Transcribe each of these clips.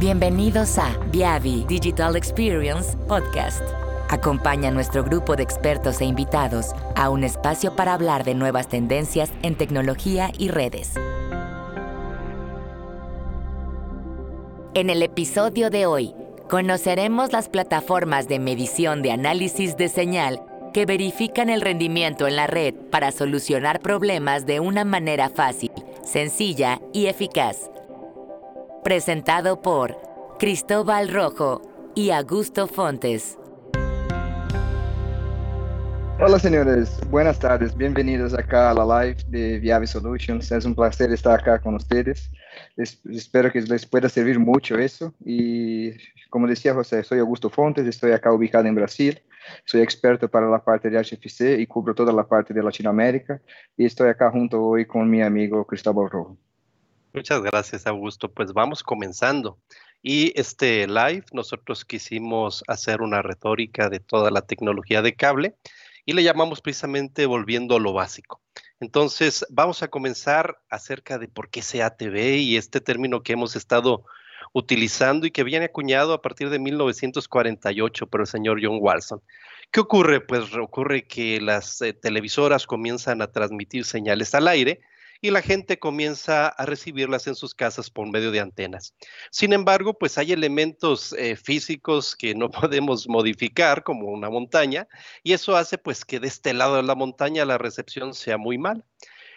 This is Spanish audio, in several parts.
Bienvenidos a Viavi Digital Experience Podcast. Acompaña a nuestro grupo de expertos e invitados a un espacio para hablar de nuevas tendencias en tecnología y redes. En el episodio de hoy, conoceremos las plataformas de medición de análisis de señal que verifican el rendimiento en la red para solucionar problemas de una manera fácil, sencilla y eficaz presentado por Cristóbal Rojo y Augusto Fontes. Hola señores, buenas tardes, bienvenidos acá a la live de Viave Solutions. Es un placer estar acá con ustedes. espero que les pueda servir mucho eso. Y como decía José, soy Augusto Fontes, estoy acá ubicado en Brasil. Soy experto para la parte de HFC y cubro toda la parte de Latinoamérica. Y estoy acá junto hoy con mi amigo Cristóbal Rojo. Muchas gracias, Augusto. Pues vamos comenzando. Y este live, nosotros quisimos hacer una retórica de toda la tecnología de cable y le llamamos precisamente volviendo a lo básico. Entonces, vamos a comenzar acerca de por qué CATV y este término que hemos estado utilizando y que viene acuñado a partir de 1948 por el señor John Walson. ¿Qué ocurre? Pues ocurre que las eh, televisoras comienzan a transmitir señales al aire y la gente comienza a recibirlas en sus casas por medio de antenas. Sin embargo, pues hay elementos eh, físicos que no podemos modificar, como una montaña, y eso hace pues que de este lado de la montaña la recepción sea muy mala.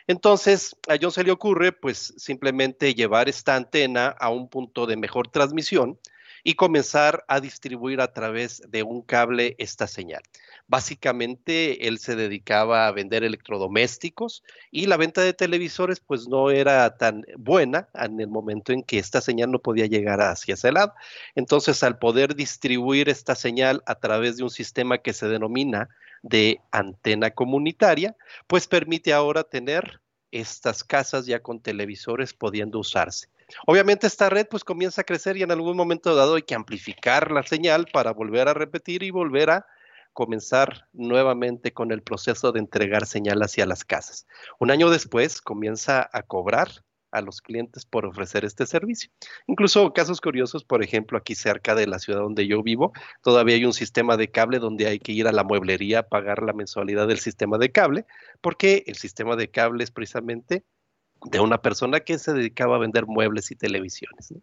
Entonces, a John se le ocurre pues simplemente llevar esta antena a un punto de mejor transmisión y comenzar a distribuir a través de un cable esta señal. Básicamente él se dedicaba a vender electrodomésticos y la venta de televisores pues no era tan buena en el momento en que esta señal no podía llegar hacia ese lado. Entonces al poder distribuir esta señal a través de un sistema que se denomina de antena comunitaria, pues permite ahora tener estas casas ya con televisores pudiendo usarse. Obviamente esta red pues comienza a crecer y en algún momento dado hay que amplificar la señal para volver a repetir y volver a comenzar nuevamente con el proceso de entregar señal hacia las casas. Un año después comienza a cobrar a los clientes por ofrecer este servicio. Incluso casos curiosos, por ejemplo, aquí cerca de la ciudad donde yo vivo, todavía hay un sistema de cable donde hay que ir a la mueblería a pagar la mensualidad del sistema de cable, porque el sistema de cable es precisamente de una persona que se dedicaba a vender muebles y televisiones.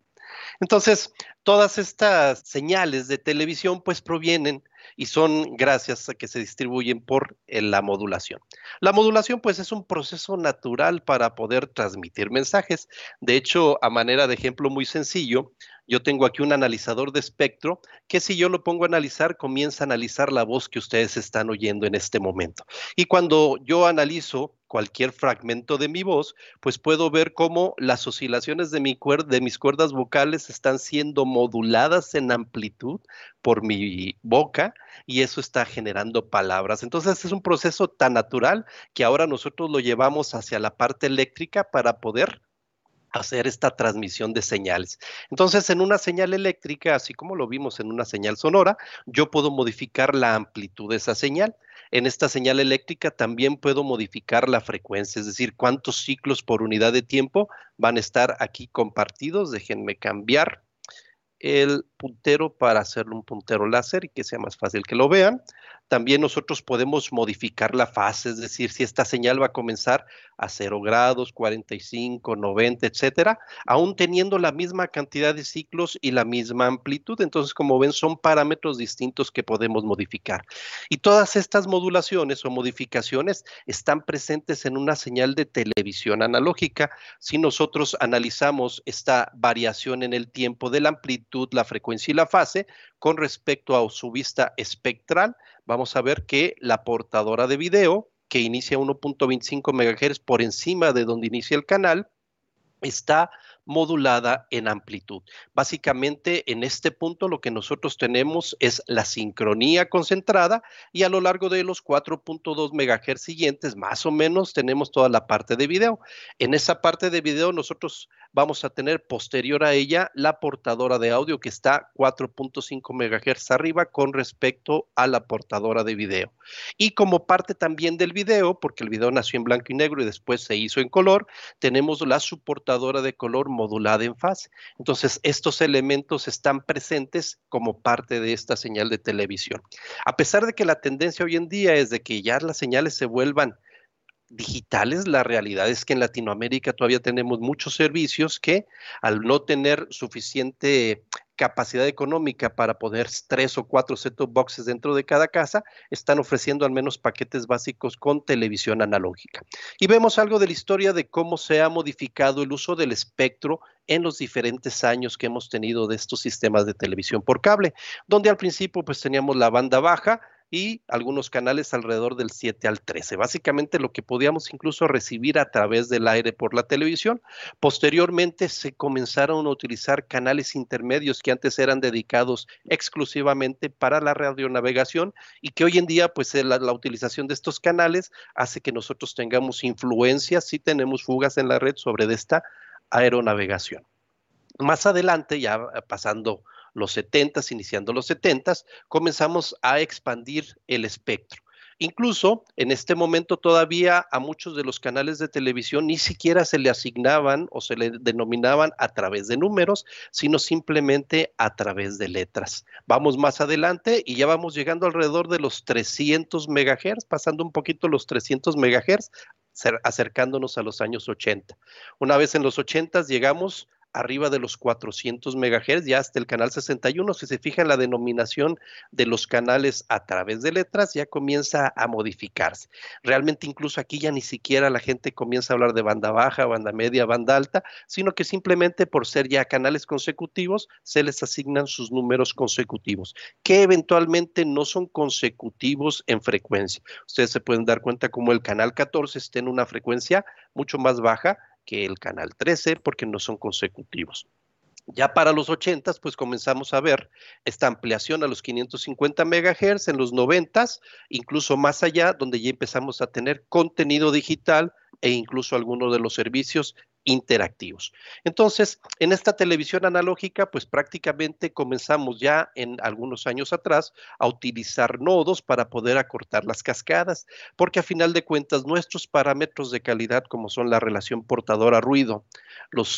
Entonces, todas estas señales de televisión pues provienen y son gracias a que se distribuyen por eh, la modulación. La modulación pues es un proceso natural para poder transmitir mensajes. De hecho, a manera de ejemplo muy sencillo, yo tengo aquí un analizador de espectro que si yo lo pongo a analizar, comienza a analizar la voz que ustedes están oyendo en este momento. Y cuando yo analizo cualquier fragmento de mi voz, pues puedo ver cómo las oscilaciones de, mi de mis cuerdas vocales están siendo moduladas en amplitud por mi boca y eso está generando palabras. Entonces es un proceso tan natural que ahora nosotros lo llevamos hacia la parte eléctrica para poder hacer esta transmisión de señales. Entonces, en una señal eléctrica, así como lo vimos en una señal sonora, yo puedo modificar la amplitud de esa señal. En esta señal eléctrica también puedo modificar la frecuencia, es decir, cuántos ciclos por unidad de tiempo van a estar aquí compartidos. Déjenme cambiar el puntero para hacerlo un puntero láser y que sea más fácil que lo vean. También nosotros podemos modificar la fase, es decir, si esta señal va a comenzar a 0 grados, 45, 90, etcétera, aún teniendo la misma cantidad de ciclos y la misma amplitud. Entonces, como ven, son parámetros distintos que podemos modificar. Y todas estas modulaciones o modificaciones están presentes en una señal de televisión analógica. Si nosotros analizamos esta variación en el tiempo de la amplitud, la frecuencia y la fase con respecto a su vista espectral, vamos a ver que la portadora de video, que inicia 1.25 MHz por encima de donde inicia el canal, está modulada en amplitud. Básicamente, en este punto lo que nosotros tenemos es la sincronía concentrada y a lo largo de los 4.2 MHz siguientes, más o menos, tenemos toda la parte de video. En esa parte de video nosotros vamos a tener posterior a ella la portadora de audio que está 4.5 MHz arriba con respecto a la portadora de video. Y como parte también del video, porque el video nació en blanco y negro y después se hizo en color, tenemos la subportadora de color modulada en fase. Entonces, estos elementos están presentes como parte de esta señal de televisión. A pesar de que la tendencia hoy en día es de que ya las señales se vuelvan digitales, la realidad es que en Latinoamérica todavía tenemos muchos servicios que al no tener suficiente capacidad económica para poner tres o cuatro set-top boxes dentro de cada casa, están ofreciendo al menos paquetes básicos con televisión analógica. Y vemos algo de la historia de cómo se ha modificado el uso del espectro en los diferentes años que hemos tenido de estos sistemas de televisión por cable, donde al principio pues teníamos la banda baja, y algunos canales alrededor del 7 al 13. Básicamente lo que podíamos incluso recibir a través del aire por la televisión. Posteriormente se comenzaron a utilizar canales intermedios que antes eran dedicados exclusivamente para la radionavegación y que hoy en día pues la, la utilización de estos canales hace que nosotros tengamos influencia si tenemos fugas en la red sobre esta aeronavegación. Más adelante, ya pasando los 70, iniciando los 70, comenzamos a expandir el espectro. Incluso en este momento todavía a muchos de los canales de televisión ni siquiera se le asignaban o se le denominaban a través de números, sino simplemente a través de letras. Vamos más adelante y ya vamos llegando alrededor de los 300 megahertz, pasando un poquito los 300 megahertz, acercándonos a los años 80. Una vez en los 80 llegamos arriba de los 400 megahertz, ya hasta el canal 61. Si se fija en la denominación de los canales a través de letras, ya comienza a modificarse. Realmente incluso aquí ya ni siquiera la gente comienza a hablar de banda baja, banda media, banda alta, sino que simplemente por ser ya canales consecutivos, se les asignan sus números consecutivos, que eventualmente no son consecutivos en frecuencia. Ustedes se pueden dar cuenta como el canal 14 está en una frecuencia mucho más baja que el canal 13 porque no son consecutivos. Ya para los 80, pues comenzamos a ver esta ampliación a los 550 MHz en los 90, incluso más allá, donde ya empezamos a tener contenido digital e incluso algunos de los servicios interactivos. Entonces, en esta televisión analógica, pues prácticamente comenzamos ya en algunos años atrás a utilizar nodos para poder acortar las cascadas, porque a final de cuentas nuestros parámetros de calidad, como son la relación portadora-ruido,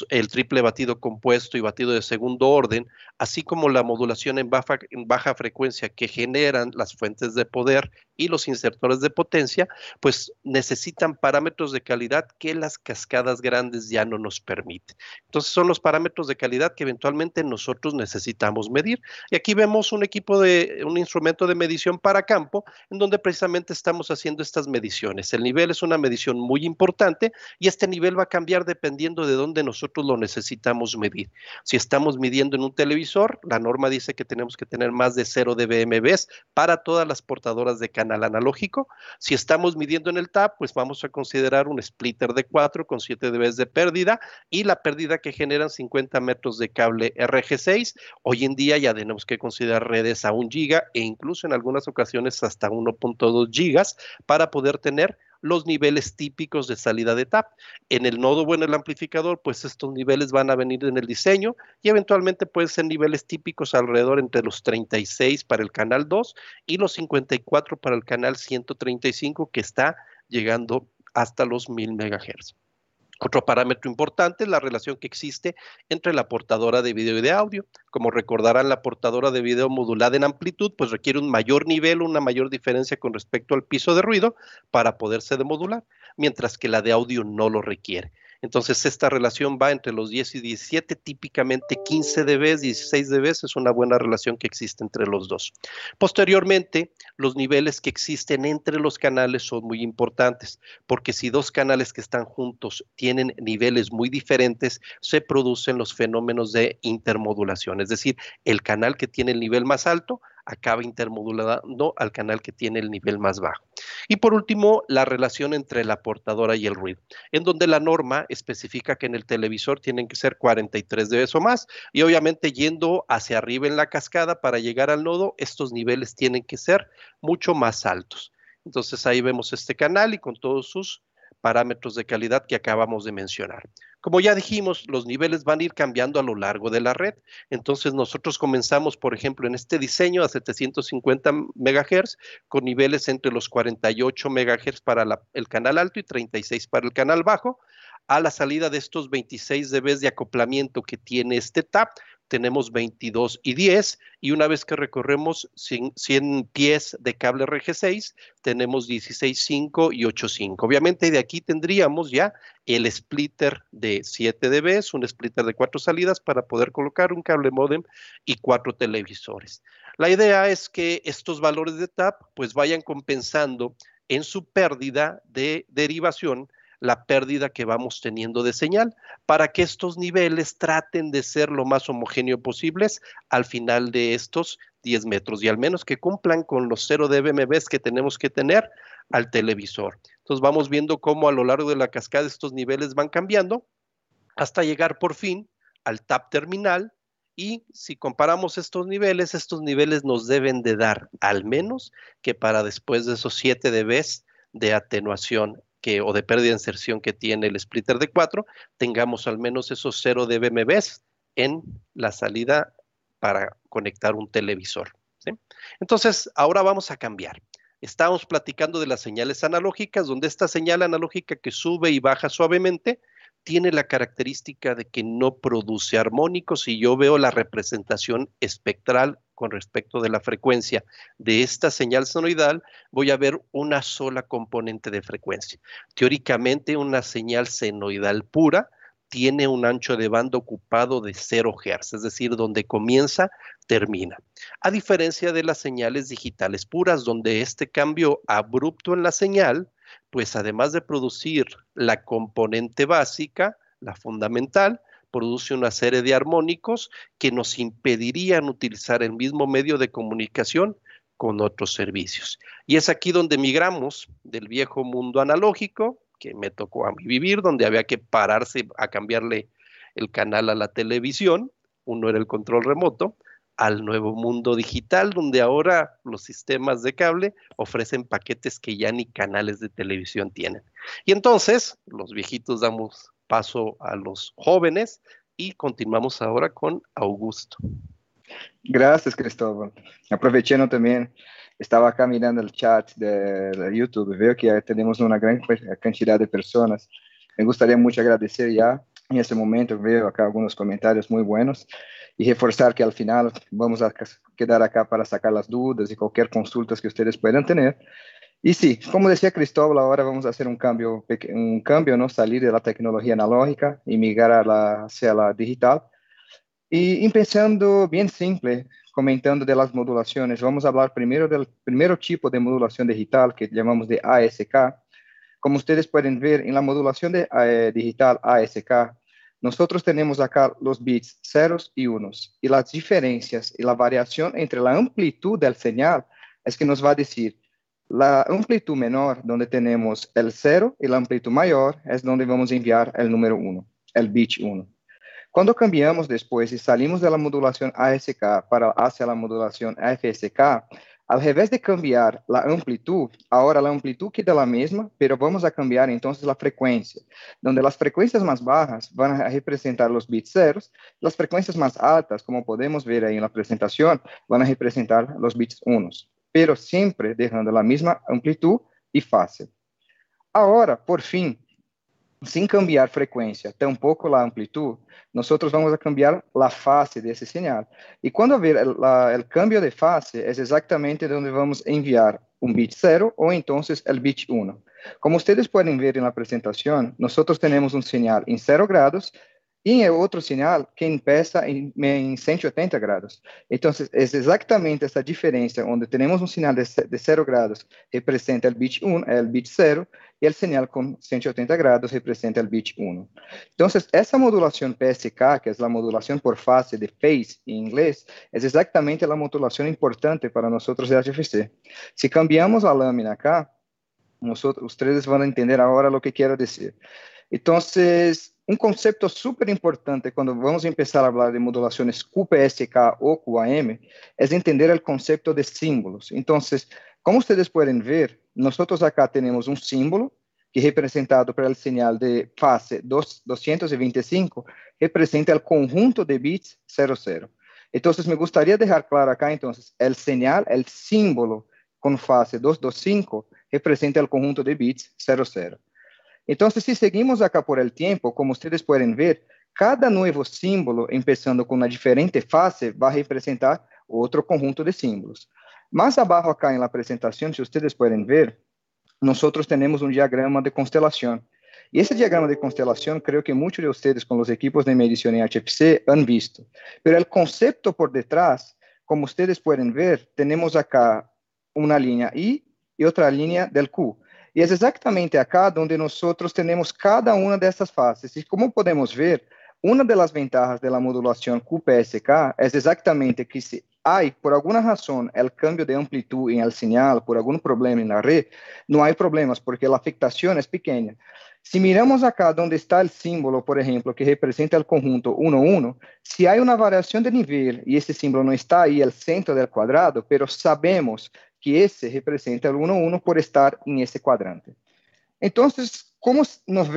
el triple batido compuesto y batido de segundo orden, así como la modulación en baja, en baja frecuencia que generan las fuentes de poder y los insertores de potencia, pues necesitan parámetros de calidad que las cascadas grandes ya no nos permiten. Entonces son los parámetros de calidad que eventualmente nosotros necesitamos medir. Y aquí vemos un equipo de un instrumento de medición para campo en donde precisamente estamos haciendo estas mediciones. El nivel es una medición muy importante y este nivel va a cambiar dependiendo de dónde nosotros lo necesitamos medir. Si estamos midiendo en un televisor, la norma dice que tenemos que tener más de 0 dBMBs para todas las portadoras de canal analógico. Si estamos midiendo en el TAP, pues vamos a considerar un splitter de 4 con 7 dB de pérdida y la pérdida que generan 50 metros de cable RG6. Hoy en día ya tenemos que considerar redes a 1 giga e incluso en algunas ocasiones hasta 1.2 gigas para poder tener los niveles típicos de salida de TAP. En el nodo o en el amplificador, pues estos niveles van a venir en el diseño y eventualmente pueden ser niveles típicos alrededor entre los 36 para el canal 2 y los 54 para el canal 135 que está llegando hasta los 1000 MHz. Otro parámetro importante es la relación que existe entre la portadora de video y de audio. Como recordarán, la portadora de video modulada en amplitud pues requiere un mayor nivel, una mayor diferencia con respecto al piso de ruido para poderse demodular, mientras que la de audio no lo requiere. Entonces, esta relación va entre los 10 y 17, típicamente 15 dB, 16 dB, es una buena relación que existe entre los dos. Posteriormente, los niveles que existen entre los canales son muy importantes, porque si dos canales que están juntos tienen niveles muy diferentes, se producen los fenómenos de intermodulación, es decir, el canal que tiene el nivel más alto acaba intermodulando al canal que tiene el nivel más bajo. Y por último, la relación entre la portadora y el ruido, en donde la norma especifica que en el televisor tienen que ser 43 dB o más, y obviamente yendo hacia arriba en la cascada para llegar al nodo, estos niveles tienen que ser mucho más altos. Entonces ahí vemos este canal y con todos sus parámetros de calidad que acabamos de mencionar. Como ya dijimos, los niveles van a ir cambiando a lo largo de la red. Entonces nosotros comenzamos, por ejemplo, en este diseño a 750 MHz con niveles entre los 48 MHz para el canal alto y 36 para el canal bajo. A la salida de estos 26 dB de acoplamiento que tiene este TAP, tenemos 22 y 10 y una vez que recorremos 100, pies de cable RG6 tenemos 16.5 y 8.5. Obviamente de aquí tendríamos ya el splitter de 7 dB, un splitter de cuatro salidas para poder colocar un cable modem y cuatro televisores. La idea es que estos valores de TAP pues vayan compensando en su pérdida de derivación la pérdida que vamos teniendo de señal para que estos niveles traten de ser lo más homogéneo posibles al final de estos 10 metros y al menos que cumplan con los 0 dBMBs que tenemos que tener al televisor. Entonces vamos viendo cómo a lo largo de la cascada estos niveles van cambiando hasta llegar por fin al tap terminal y si comparamos estos niveles, estos niveles nos deben de dar al menos que para después de esos 7 dBs de atenuación o de pérdida de inserción que tiene el splitter de 4, tengamos al menos esos 0 dBMBs en la salida para conectar un televisor. Entonces, ahora vamos a cambiar. Estamos platicando de las señales analógicas, donde esta señal analógica que sube y baja suavemente tiene la característica de que no produce armónicos y yo veo la representación espectral con respecto de la frecuencia de esta señal sonoidal, voy a ver una sola componente de frecuencia. Teóricamente, una señal senoidal pura tiene un ancho de banda ocupado de 0 Hz, es decir, donde comienza, termina. A diferencia de las señales digitales puras, donde este cambio abrupto en la señal, pues además de producir la componente básica, la fundamental, produce una serie de armónicos que nos impedirían utilizar el mismo medio de comunicación con otros servicios. Y es aquí donde migramos del viejo mundo analógico, que me tocó a mí vivir, donde había que pararse a cambiarle el canal a la televisión, uno era el control remoto, al nuevo mundo digital, donde ahora los sistemas de cable ofrecen paquetes que ya ni canales de televisión tienen. Y entonces, los viejitos damos paso a los jóvenes y continuamos ahora con Augusto. Gracias, Cristóbal. Aprovechando también, estaba acá mirando el chat de, YouTube, veo que tenemos una gran cantidad de personas. Me gustaría mucho agradecer ya en este momento, veo acá algunos comentarios muy buenos y reforzar que al final vamos a quedar acá para sacar las dudas y cualquier consultas que ustedes puedan tener. Y sí, como decía Cristóbal, ahora vamos a hacer un cambio, un cambio, ¿no? Salir de la tecnología analógica y migrar la, hacia la digital. Y empezando bien simple, comentando de las modulaciones, vamos a hablar primero del primer tipo de modulación digital que llamamos de ASK. Como ustedes pueden ver, en la modulación de, eh, digital ASK, nosotros tenemos acá los bits ceros y unos. Y las diferencias y la variación entre la amplitud del señal es que nos va a decir la amplitud menor, donde tenemos el 0, y la amplitud mayor es donde vamos a enviar el número 1, el bit 1. Cuando cambiamos después y salimos de la modulación ASK para hacia la modulación FSK, al revés de cambiar la amplitud, ahora la amplitud queda la misma, pero vamos a cambiar entonces la frecuencia, donde las frecuencias más bajas van a representar los bits ceros, las frecuencias más altas, como podemos ver ahí en la presentación, van a representar los bits unos pero siempre dejando la misma amplitud y fase. Ahora, por fin, sin cambiar frecuencia, tampoco la amplitud, nosotros vamos a cambiar la fase de ese señal. Y cuando el cambio de fase, es exactamente donde vamos a enviar un bit 0 o entonces el bit 1. Como ustedes pueden ver en la presentación, nosotros tenemos un señal en 0 grados y otro señal que empieza en, 180 grados. Entonces, es exactamente esa diferencia, donde tenemos un señal de, 0 grados, representa el bit 1, el bit 0, y el señal con 180 grados representa el bit 1. Entonces, esa modulación PSK, que es la modulación por fase de phase en inglés, es exactamente la modulación importante para nosotros de HFC. Si cambiamos la lámina acá, nosotros, ustedes van a entender ahora lo que quiero decir. Entonces, um conceito super importante quando vamos começar a falar de modulações QPSK ou QAM é entender o conceito de símbolos. Então, como vocês podem ver, nós acá temos um símbolo que representado pela señal de fase 225, representa o conjunto de bits 00. Então, me gostaria de deixar claro acá, então, o señal, o símbolo com fase 225, representa o conjunto de bits 00. Então, se seguimos acá por el tempo, como vocês podem ver, cada novo símbolo, começando com uma diferente fase, vai representar outro conjunto de símbolos. Mais abaixo acá na apresentação, se vocês podem ver, nós temos um diagrama de constelação. E esse diagrama de constelação, creio que muitos de vocês com os equipos de medição em HFC han visto. Pero o conceito por detrás, como vocês podem ver, temos acá uma linha I e outra linha del Q. E é exatamente acá onde nós temos cada uma dessas faces. E como podemos ver, uma das vantagens da modulação QPSK é exatamente que se há, por alguma razão, o cambio de amplitude em el sinal, por algum problema na rede, não há problemas, porque a afectação é pequena. Se miramos acá onde está o símbolo, por exemplo, que representa o conjunto 1, 1, se há uma variação de nível e esse símbolo não está aí no centro do quadrado, mas sabemos que esse representa o 1, 1 por estar em esse quadrante. Então, como nós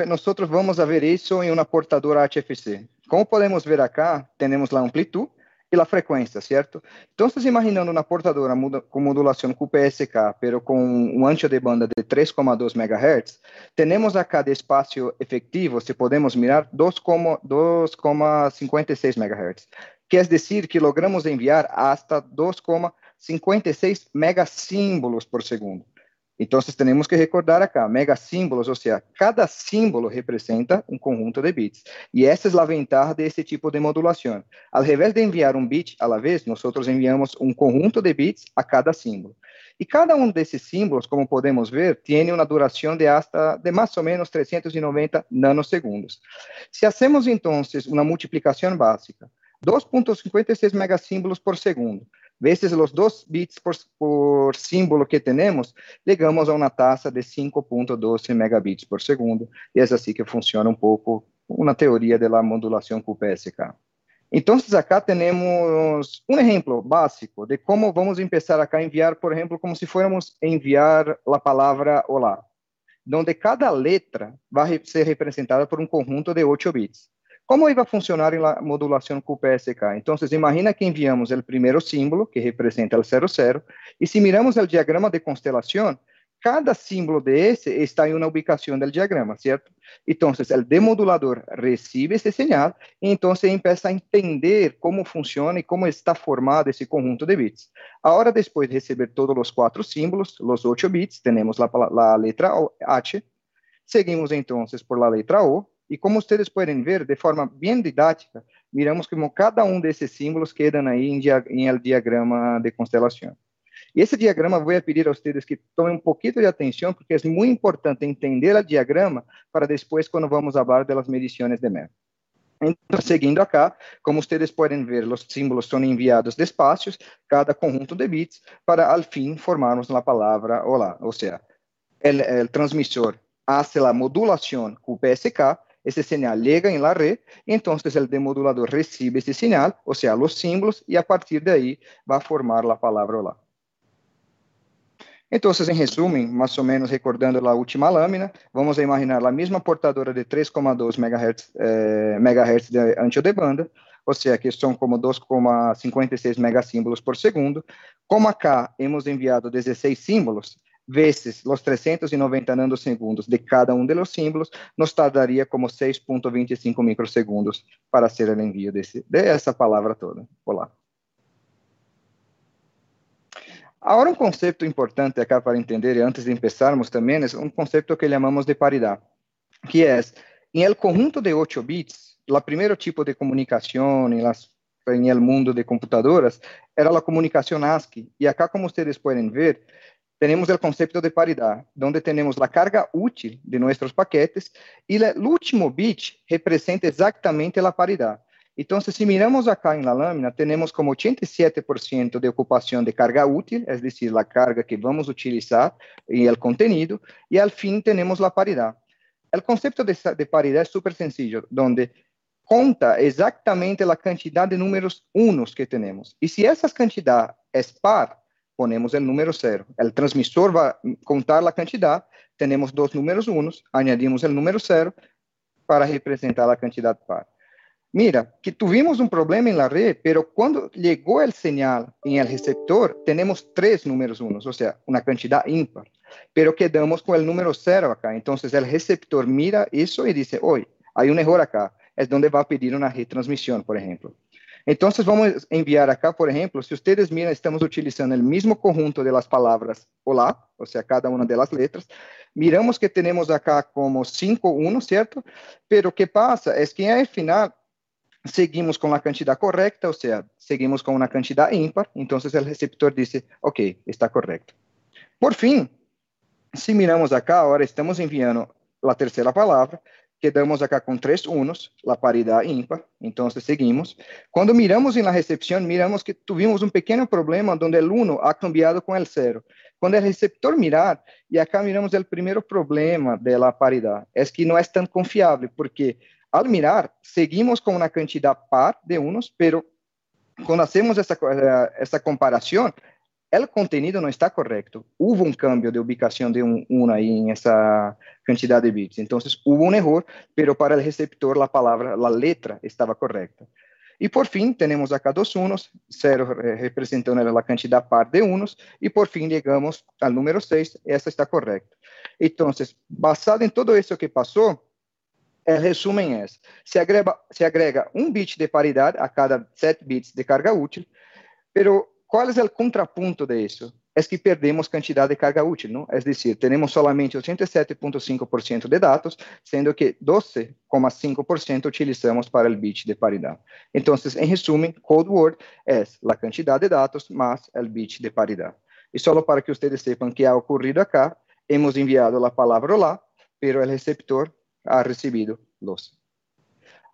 vamos ver isso em uma portadora HFC? Como podemos ver acá, temos a amplitude e a frequência, certo? Então, imaginando uma portadora com modulação QPSK, pero com um ancho de banda de 3,2 MHz, temos acá de espaço efetivo, se podemos mirar, 2,56 MHz. Quer dizer que logramos enviar hasta 2,56 megasímbolos por segundo. Então, temos que recordar acá, megasímbolos, ou seja, cada símbolo representa um conjunto de bits. E essa é a vantagem desse tipo de modulação. Ao invés de enviar um bit la vez, nós enviamos um conjunto de bits a cada símbolo. E cada um desses símbolos, como podemos ver, tem uma duração de hasta de mais ou menos 390 nanosegundos. Se hacemos então uma multiplicação básica, 2.56 megasímbolos por segundo, vezes os 2 bits por, por, símbolo que temos, chegamos a uma taxa de 5.12 megabits por segundo, e é assim que funciona um pouco uma teoria da modulação com PSK. Então, acá temos um exemplo básico de como vamos começar a enviar, por exemplo, como se fôramos enviar a palavra olá, onde cada letra vai ser representada por um conjunto de 8 bits. Como vai funcionar na modulação com PSK? Então, imagina que enviamos o primeiro símbolo, que representa o 00, e se miramos o diagrama de constelação, cada símbolo desse está em uma ubicação do diagrama, certo? Então, o demodulador recebe esse sinal e então começa a entender como funciona e como está formado esse conjunto de bits. Agora, depois de receber todos os quatro símbolos, os oito bits, temos a, a letra H, seguimos então por la letra O, e como vocês podem ver, de forma bem didática, miramos como cada um desses símbolos quedam aí em, dia, em el diagrama de constelação. E esse diagrama vou pedir a vocês que tomem um pouquinho de atenção, porque é muito importante entender o diagrama para depois, quando vamos falar das medições de MER. Então, seguindo acá, como vocês podem ver, os símbolos são enviados despacios, cada conjunto de bits, para al fim formarmos a palavra olá. Ou seja, o transmissor hace a modulação com o PSK esse sinal llega em la red, entonces el demodulador recibe esse sinal, ou seja, os símbolos, e a partir daí vai formar a palavra olá. Então, em resumo, mais ou menos recordando a última lâmina, vamos imaginar a mesma portadora de 3,2 MHz, eh, MHz de de banda, ou seja, que são como 2,56 megasímbolos por segundo. Como acá hemos enviado 16 símbolos, vezes os 390 nanosegundos de cada um dos símbolos, nos tardaria como 6.25 microsegundos para ser o envio desse, dessa palavra toda. Olá. Agora, um conceito importante acá para entender, e antes de começarmos também, é um conceito que chamamos de paridade, que é, em el conjunto de 8 bits, o primeiro tipo de comunicação em las em el mundo de computadoras era a comunicação ASCII. E acá, como vocês podem ver, tenemos el concepto de paridad, donde tenemos la carga útil de nuestros paquetes y el último bit representa exactamente la paridad. Entonces, si miramos acá en la lámina, tenemos como 87% de ocupación de carga útil, es decir, la carga que vamos a utilizar en el contenido, y al fin tenemos la paridad. El concepto de, de paridad es súper sencillo, donde conta exactamente la cantidad de números unos que tenemos. Y si esa cantidad es par, ponemos o número zero. O transmissor vai contar a quantidade, tenemos dos números unos, añadimos el número cero para representar la cantidad par. Mira, que tuvimos un problema en la red, pero cuando llegó el señal en el receptor, tenemos tres números unos, o sea, una cantidad impar, pero quedamos con el número cero acá. Entonces el receptor mira eso y dice, hoy hay un error acá, es donde va a pedir una retransmisión, por ejemplo. Entonces vamos a enviar acá, por ejemplo, si ustedes miran, estamos utilizando el mismo conjunto de las palabras hola, o sea, cada una de las letras. Miramos que tenemos acá como 5, 1, ¿cierto? Pero ¿qué pasa? Es que al final seguimos con la cantidad correcta, o sea, seguimos con una cantidad ímpar, entonces el receptor dice, ok, está correcto. Por fin, si miramos acá, ahora estamos enviando la tercera palabra, quedamos acá con tres unos, la paridad ímpar, entonces seguimos. Cuando miramos en la recepción, miramos que tuvimos un pequeño problema donde el 1 ha cambiado con el 0. Cuando el receptor mirar, y acá miramos el primer problema de la paridad, es que no es tan confiable, porque al mirar, seguimos con una cantidad par de unos, pero cuando hacemos esta, eh, esta comparación, el contenido no está correcto. Hubo un cambio de ubicación de un 1 ahí en esa cantidad de bits. Entonces hubo un error, pero para el receptor la palabra, la letra estaba correcta. Y por fin tenemos acá dos unos, cero representando la cantidad par de unos, y por fin llegamos al número 6, esta está correcta. Entonces, basado en todo eso que pasó, el resumen es, se agrega, se agrega bit de paridad a cada 7 bits de carga útil, pero ¿cuál es el contrapunto de eso? Es que perdemos cantidad de carga útil, ¿no? Es decir, tenemos solamente 87.5% de datos, siendo que 12,5% utilizamos para el bit de paridad. Entonces, en resumen, Code Word es la cantidad de datos más el bit de paridad. Y solo para que ustedes sepan qué ha ocurrido acá, hemos enviado la palabra hola, pero el receptor ha recibido los.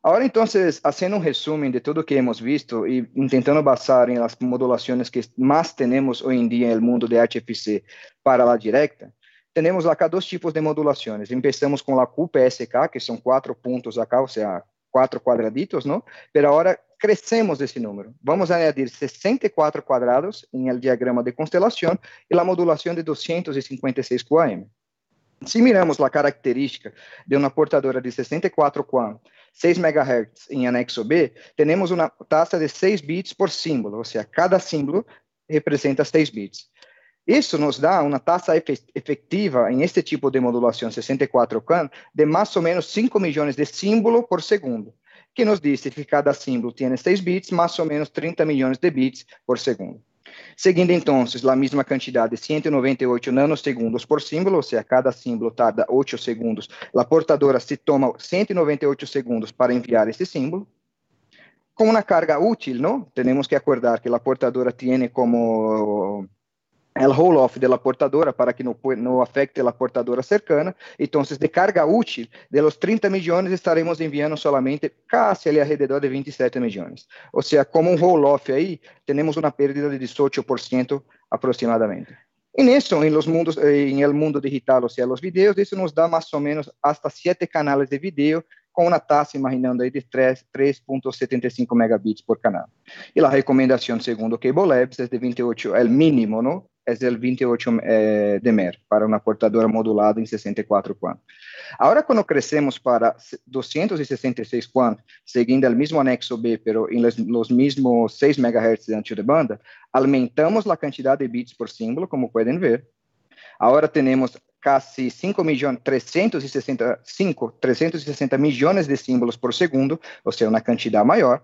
Ahora entonces, haciendo un resumen de todo lo que hemos visto y intentando basar en las modulaciones que más tenemos hoy en día en el mundo de HFC para la directa, tenemos acá dos tipos de modulaciones. Empezamos con la QPSK, que son cuatro puntos acá, o sea, cuatro cuadraditos, ¿no? Pero ahora crecemos ese número. Vamos a añadir 64 cuadrados en el diagrama de constelación y la modulación de 256 QAM. Si miramos a característica de uma portadora de 64 QAM, 6 MHz em anexo B, temos uma taxa de 6 bits por símbolo, ou seja, cada símbolo representa 6 bits. Isso nos dá uma taxa efetiva em este tipo de modulação 64 QAM de mais ou menos 5 milhões de símbolos por segundo, que nos diz que cada símbolo tem 6 bits, mais ou menos 30 milhões de bits por segundo. Seguindo entonces a mesma quantidade de 198 nanosegundos por símbolo, ou seja, cada símbolo tarda 8 segundos, a portadora se toma 198 segundos para enviar esse símbolo. Com uma carga útil? Temos que acordar que a portadora tem como el roll-off de la portadora para que no afecte la portadora cercana. Entonces, de carga útil, de los 30 millones, estaremos enviando solamente casi ali alrededor de 27 millones. O sea, como un roll-off ahí, tenemos una pérdida de 18% aproximadamente. En eso, en los mundos, en el mundo digital, o sea, los videos, eso nos da más o menos hasta 7 canales de video com uma taxa, imaginando aí, de 3.75 megabits por canal. E a recomendação, segundo o Cable Labs, é de 28, é o mínimo, não? É de 28 eh, de MER, para uma portadora modulada em 64 QAM. Agora, quando crescemos para 266 QAM, seguindo o mesmo anexo B, pero em los mesmos 6 MHz de ancho de banda, aumentamos a quantidade de bits por símbolo, como podem ver. Agora temos casi 5 millones, 365, 360 millones de símbolos por segundo, o sea, una cantidad mayor.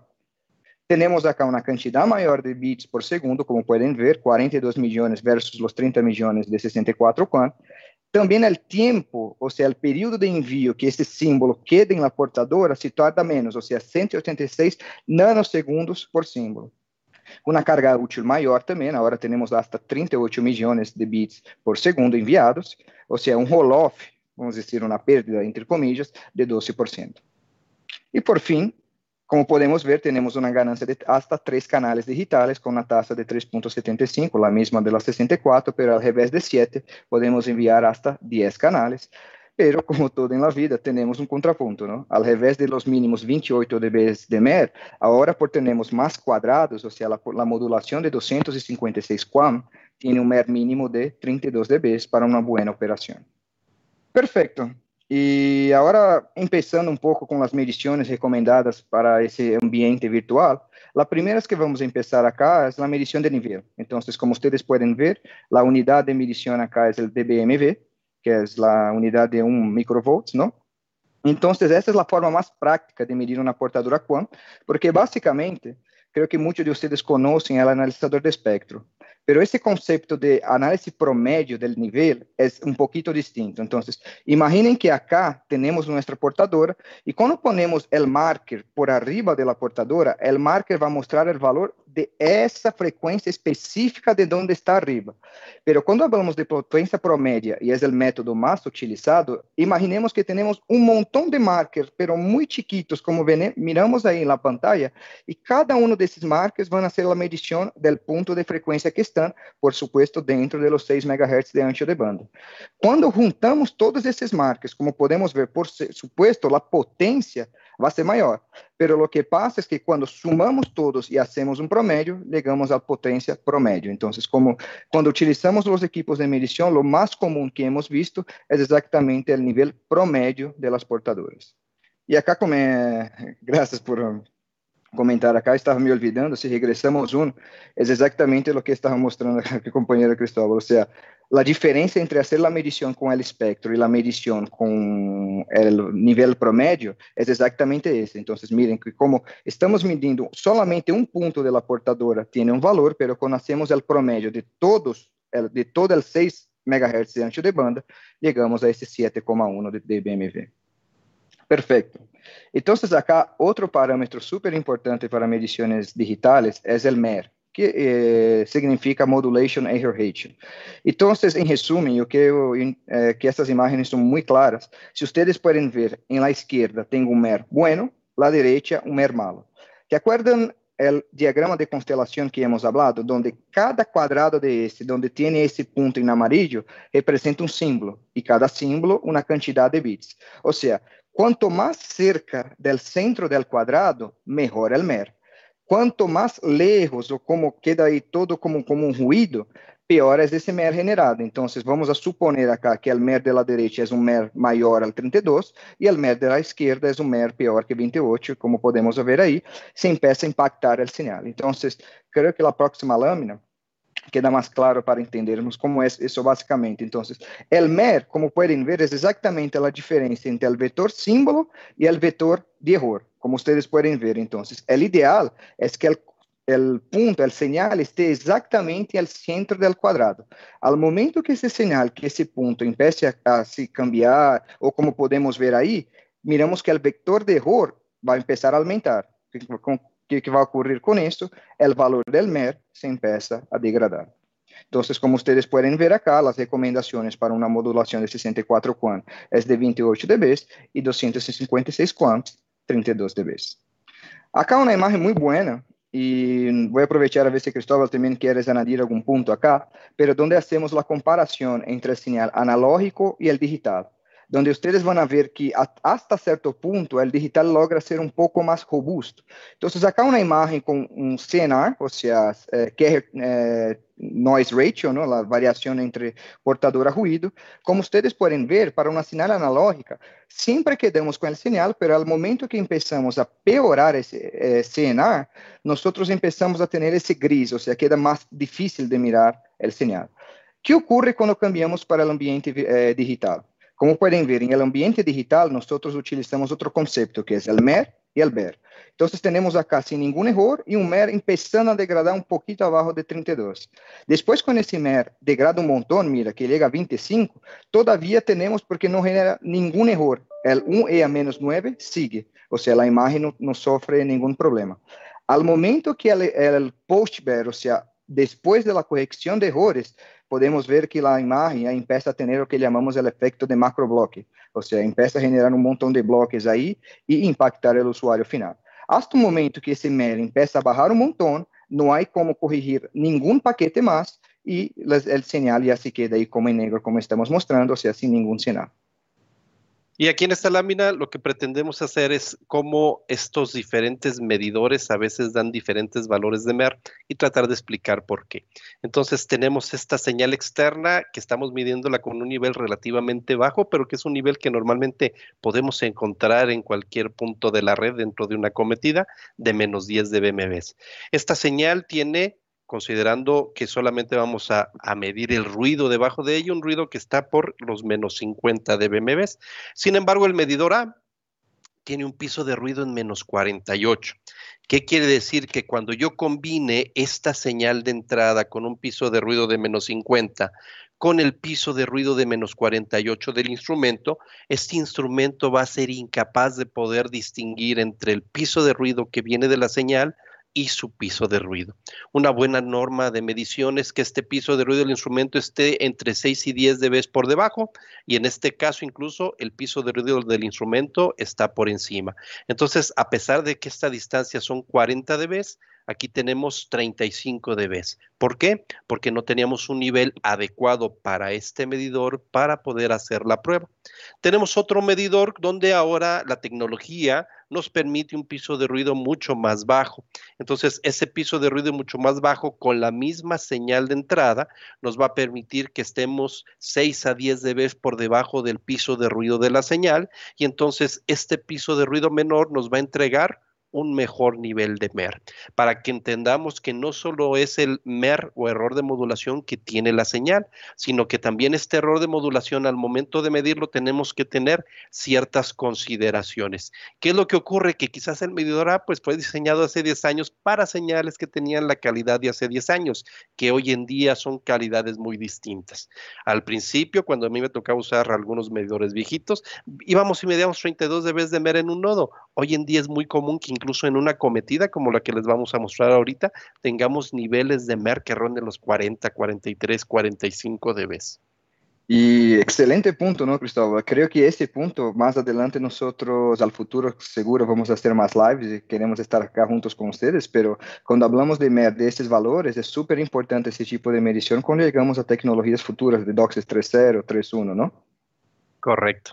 Tenemos acá una cantidad mayor de bits por segundo, como pueden ver, 42 millones versus los 30 millones de 64 QAM. Também o tempo, ou seja, o período de envio que esse símbolo queda em la portadora se torna menos, ou seja, 186 nanosegundos por símbolo. Uma carga útil maior também, agora temos hasta 38 milhões de bits por segundo enviados, ou seja, um roll-off, vamos dizer, uma perda, entre comillas, de 12%. E por fim, como podemos ver, temos uma ganância de hasta três canais digitais com uma taxa de 3.75, a mesma de la 64, pero ao revés de 7, podemos enviar hasta 10 canais. Pero, como todo en la vida, tenemos un contrapunto, ¿no? Al revés de los mínimos 28 dB de MER, ahora por tenemos más cuadrados, o sea, la, la modulación de 256 QAM tiene un MER mínimo de 32 dB para una buena operación. Perfecto. Y ahora empezando un poco con las mediciones recomendadas para ese ambiente virtual, la primera que vamos a empezar acá es la medición de nivel. Entonces, como ustedes pueden ver, la unidad de medición acá es el dBmV, que es la unidad de un microvolts, ¿no? Entonces, esa es la forma más práctica de medir una portadora quant, porque básicamente, creo que muchos de ustedes conocen el analizador de espectro. Pero ese concepto de análisis promedio del nivel es un poquito distinto. Entonces, imaginen que acá tenemos nuestra portadora y cuando ponemos el marker por arriba de la portadora, el marker va a mostrar el valor de esa frecuencia específica de donde está arriba. Pero cuando hablamos de potencia promedia y es el método más utilizado, imaginemos que tenemos un montón de markers, pero muy chiquitos, como miramos ahí en la pantalla, y cada uno de esos markers van a medición del punto de frecuencia que están, por supuesto, dentro de los 6 MHz de ancho de banda. Cuando juntamos todos esses markers, como podemos ver, por supuesto, a potência vai ser maior. Pero lo que pasa es que cuando sumamos todos y hacemos un promedio, llegamos a potencia promedio. Entonces, como cuando utilizamos los equipos de medición, lo más común que hemos visto es exactamente el nivel promedio de las portadoras. Y acá, como, gracias por comentar acá, estava me olvidando, se regressamos um, é exatamente o que estava mostrando aqui companheiro Cristóbal, ou seja, a diferença entre fazer a medição com o espectro e a medição com o nível promédio é exatamente esse. Então, miren que como estamos medindo solamente um ponto da portadora tem um valor, pero quando hacemos o promédio de todos, de todo o 6 MHz de ancho de banda, chegamos a esse 7,1 de dBmV. Perfecto. Entonces acá otro parámetro súper importante para mediciones digitales es el MER, que eh, significa Modulation Error Ratio. Entonces, en resumen, yo creo eh, que estas imágenes son muy claras. Si ustedes pueden ver, en la izquierda tengo un MER bueno, la derecha un MER malo. ¿Te acuerdan el diagrama de constelación que hemos hablado, donde cada cuadrado de este, donde tiene ese punto en amarillo, representa un símbolo, y cada símbolo una cantidad de bits. O sea, Quanto mais cerca do centro do quadrado, melhor o MER. Quanto mais lejos, ou como queda aí todo como, como um ruído, pior é esse MER generado. Então, vamos a suponer acá que o MER da direita é um MER maior al 32 e o MER da esquerda é um MER pior que 28, como podemos ver aí, se empieza a impactar o sinal. Então, creio que a próxima lâmina queda más claro para entendermos cómo es eso básicamente. Entonces, el MER, como pueden ver, es exactamente la diferencia entre el vector símbolo y el vector de error, como ustedes pueden ver. Entonces, el ideal es que el, el punto, el señal esté exactamente al centro del cuadrado. Al momento que ese señal, que ese punto empiece a, a se cambiar, o como podemos ver ahí, miramos que el vector de error va a a aumentar. Que, que vai ocorrer com isso? O valor del MER se empieza a degradar. Então, como vocês podem ver acá, as recomendações para uma modulação de 64 quant é de 28 dB e 256 quant, 32 dB. Acá uma imagem muito boa e vou aproveitar a ver se Cristóbal também quer añadir algum ponto acá, pero donde hacemos a comparação entre o sinal analógico e o digital donde ustedes van a ver que hasta cierto punto el digital logra ser un poco más robusto. Entonces acá una imagen con un CNR, o sea, eh, que eh, noise ratio, ¿no? la variación entre portador a ruido. Como ustedes pueden ver, para una señal analógica, siempre quedamos con el señal, pero al momento que empezamos a peorar ese eh, CNR, nosotros empezamos a tener ese gris, o sea, queda más difícil de mirar el señal. ¿Qué ocurre cuando cambiamos para el ambiente eh, digital? Como pueden ver, en el ambiente digital nosotros utilizamos otro concepto que es el MER y el BER. Entonces tenemos acá sin ningún error y un MER empezando a degradar un poquito abajo de 32. Después con ese MER degrada un montón, mira, que llega a 25, todavía tenemos porque no genera ningún error. El 1E a menos 9 sigue, o sea, la imagen no, no sufre ningún problema. Al momento que el, el post-BER, o sea, después de la corrección de errores, podemos ver que a imagem ya empieza a ter o que chamamos o efecto de macrobloque, ou seja, empieza a generar um montão de bloques aí e impactar o usuário final. Hasta o momento que esse MER empieza a bajar um montão, não há como corrigir nenhum paquete mais e o sinal já se queda aí como em negro, como estamos mostrando, ou seja, sem nenhum sinal. Y aquí en esta lámina lo que pretendemos hacer es cómo estos diferentes medidores a veces dan diferentes valores de MER y tratar de explicar por qué. Entonces tenemos esta señal externa que estamos midiéndola con un nivel relativamente bajo, pero que es un nivel que normalmente podemos encontrar en cualquier punto de la red dentro de una cometida de menos 10 de BMWs. Esta señal tiene considerando que solamente vamos a, medir el ruido debajo de ello, un ruido que está por los menos 50 dBm. Sin embargo, el medidor A tiene un piso de ruido en menos 48. ¿Qué quiere decir? Que cuando yo combine esta señal de entrada con un piso de ruido de menos 50 con el piso de ruido de menos 48 del instrumento, este instrumento va a ser incapaz de poder distinguir entre el piso de ruido que viene de la señal y su piso de ruido. Una buena norma de medición es que este piso de ruido del instrumento esté entre 6 y 10 dB por debajo y en este caso incluso el piso de ruido del instrumento está por encima. Entonces, a pesar de que esta distancia son 40 dB, aquí tenemos 35 dB. ¿Por qué? Porque no teníamos un nivel adecuado para este medidor para poder hacer la prueba. Tenemos otro medidor donde ahora la tecnología nos permite un piso de ruido mucho más bajo. Entonces, ese piso de ruido mucho más bajo con la misma señal de entrada nos va a permitir que estemos 6 a 10 dB por debajo del piso de ruido de la señal y entonces este piso de ruido menor nos va a entregar un mejor nivel de MER, para que entendamos que no solo es el MER o error de modulación que tiene la señal, sino que también este error de modulación al momento de medirlo tenemos que tener ciertas consideraciones. ¿Qué es lo que ocurre? Que quizás el medidor A pues, fue diseñado hace 10 años para señales que tenían la calidad de hace 10 años, que hoy en día son calidades muy distintas. Al principio, cuando a mí me tocaba usar algunos medidores viejitos, íbamos y medíamos 32 dB de MER en un nodo. Hoy en día es muy común que incluso en una cometida como la que les vamos a mostrar ahorita, tengamos niveles de MER que ronden los 40, 43, 45 dB. Y excelente punto, ¿no, Cristóbal? Creo que este punto, más adelante nosotros al futuro seguro vamos a hacer más lives y queremos estar acá juntos con ustedes, pero cuando hablamos de MER, de estos valores, es súper importante ese tipo de medición cuando llegamos a tecnologías futuras de DOCSIS 3.0, 3.1, ¿no? Correcto.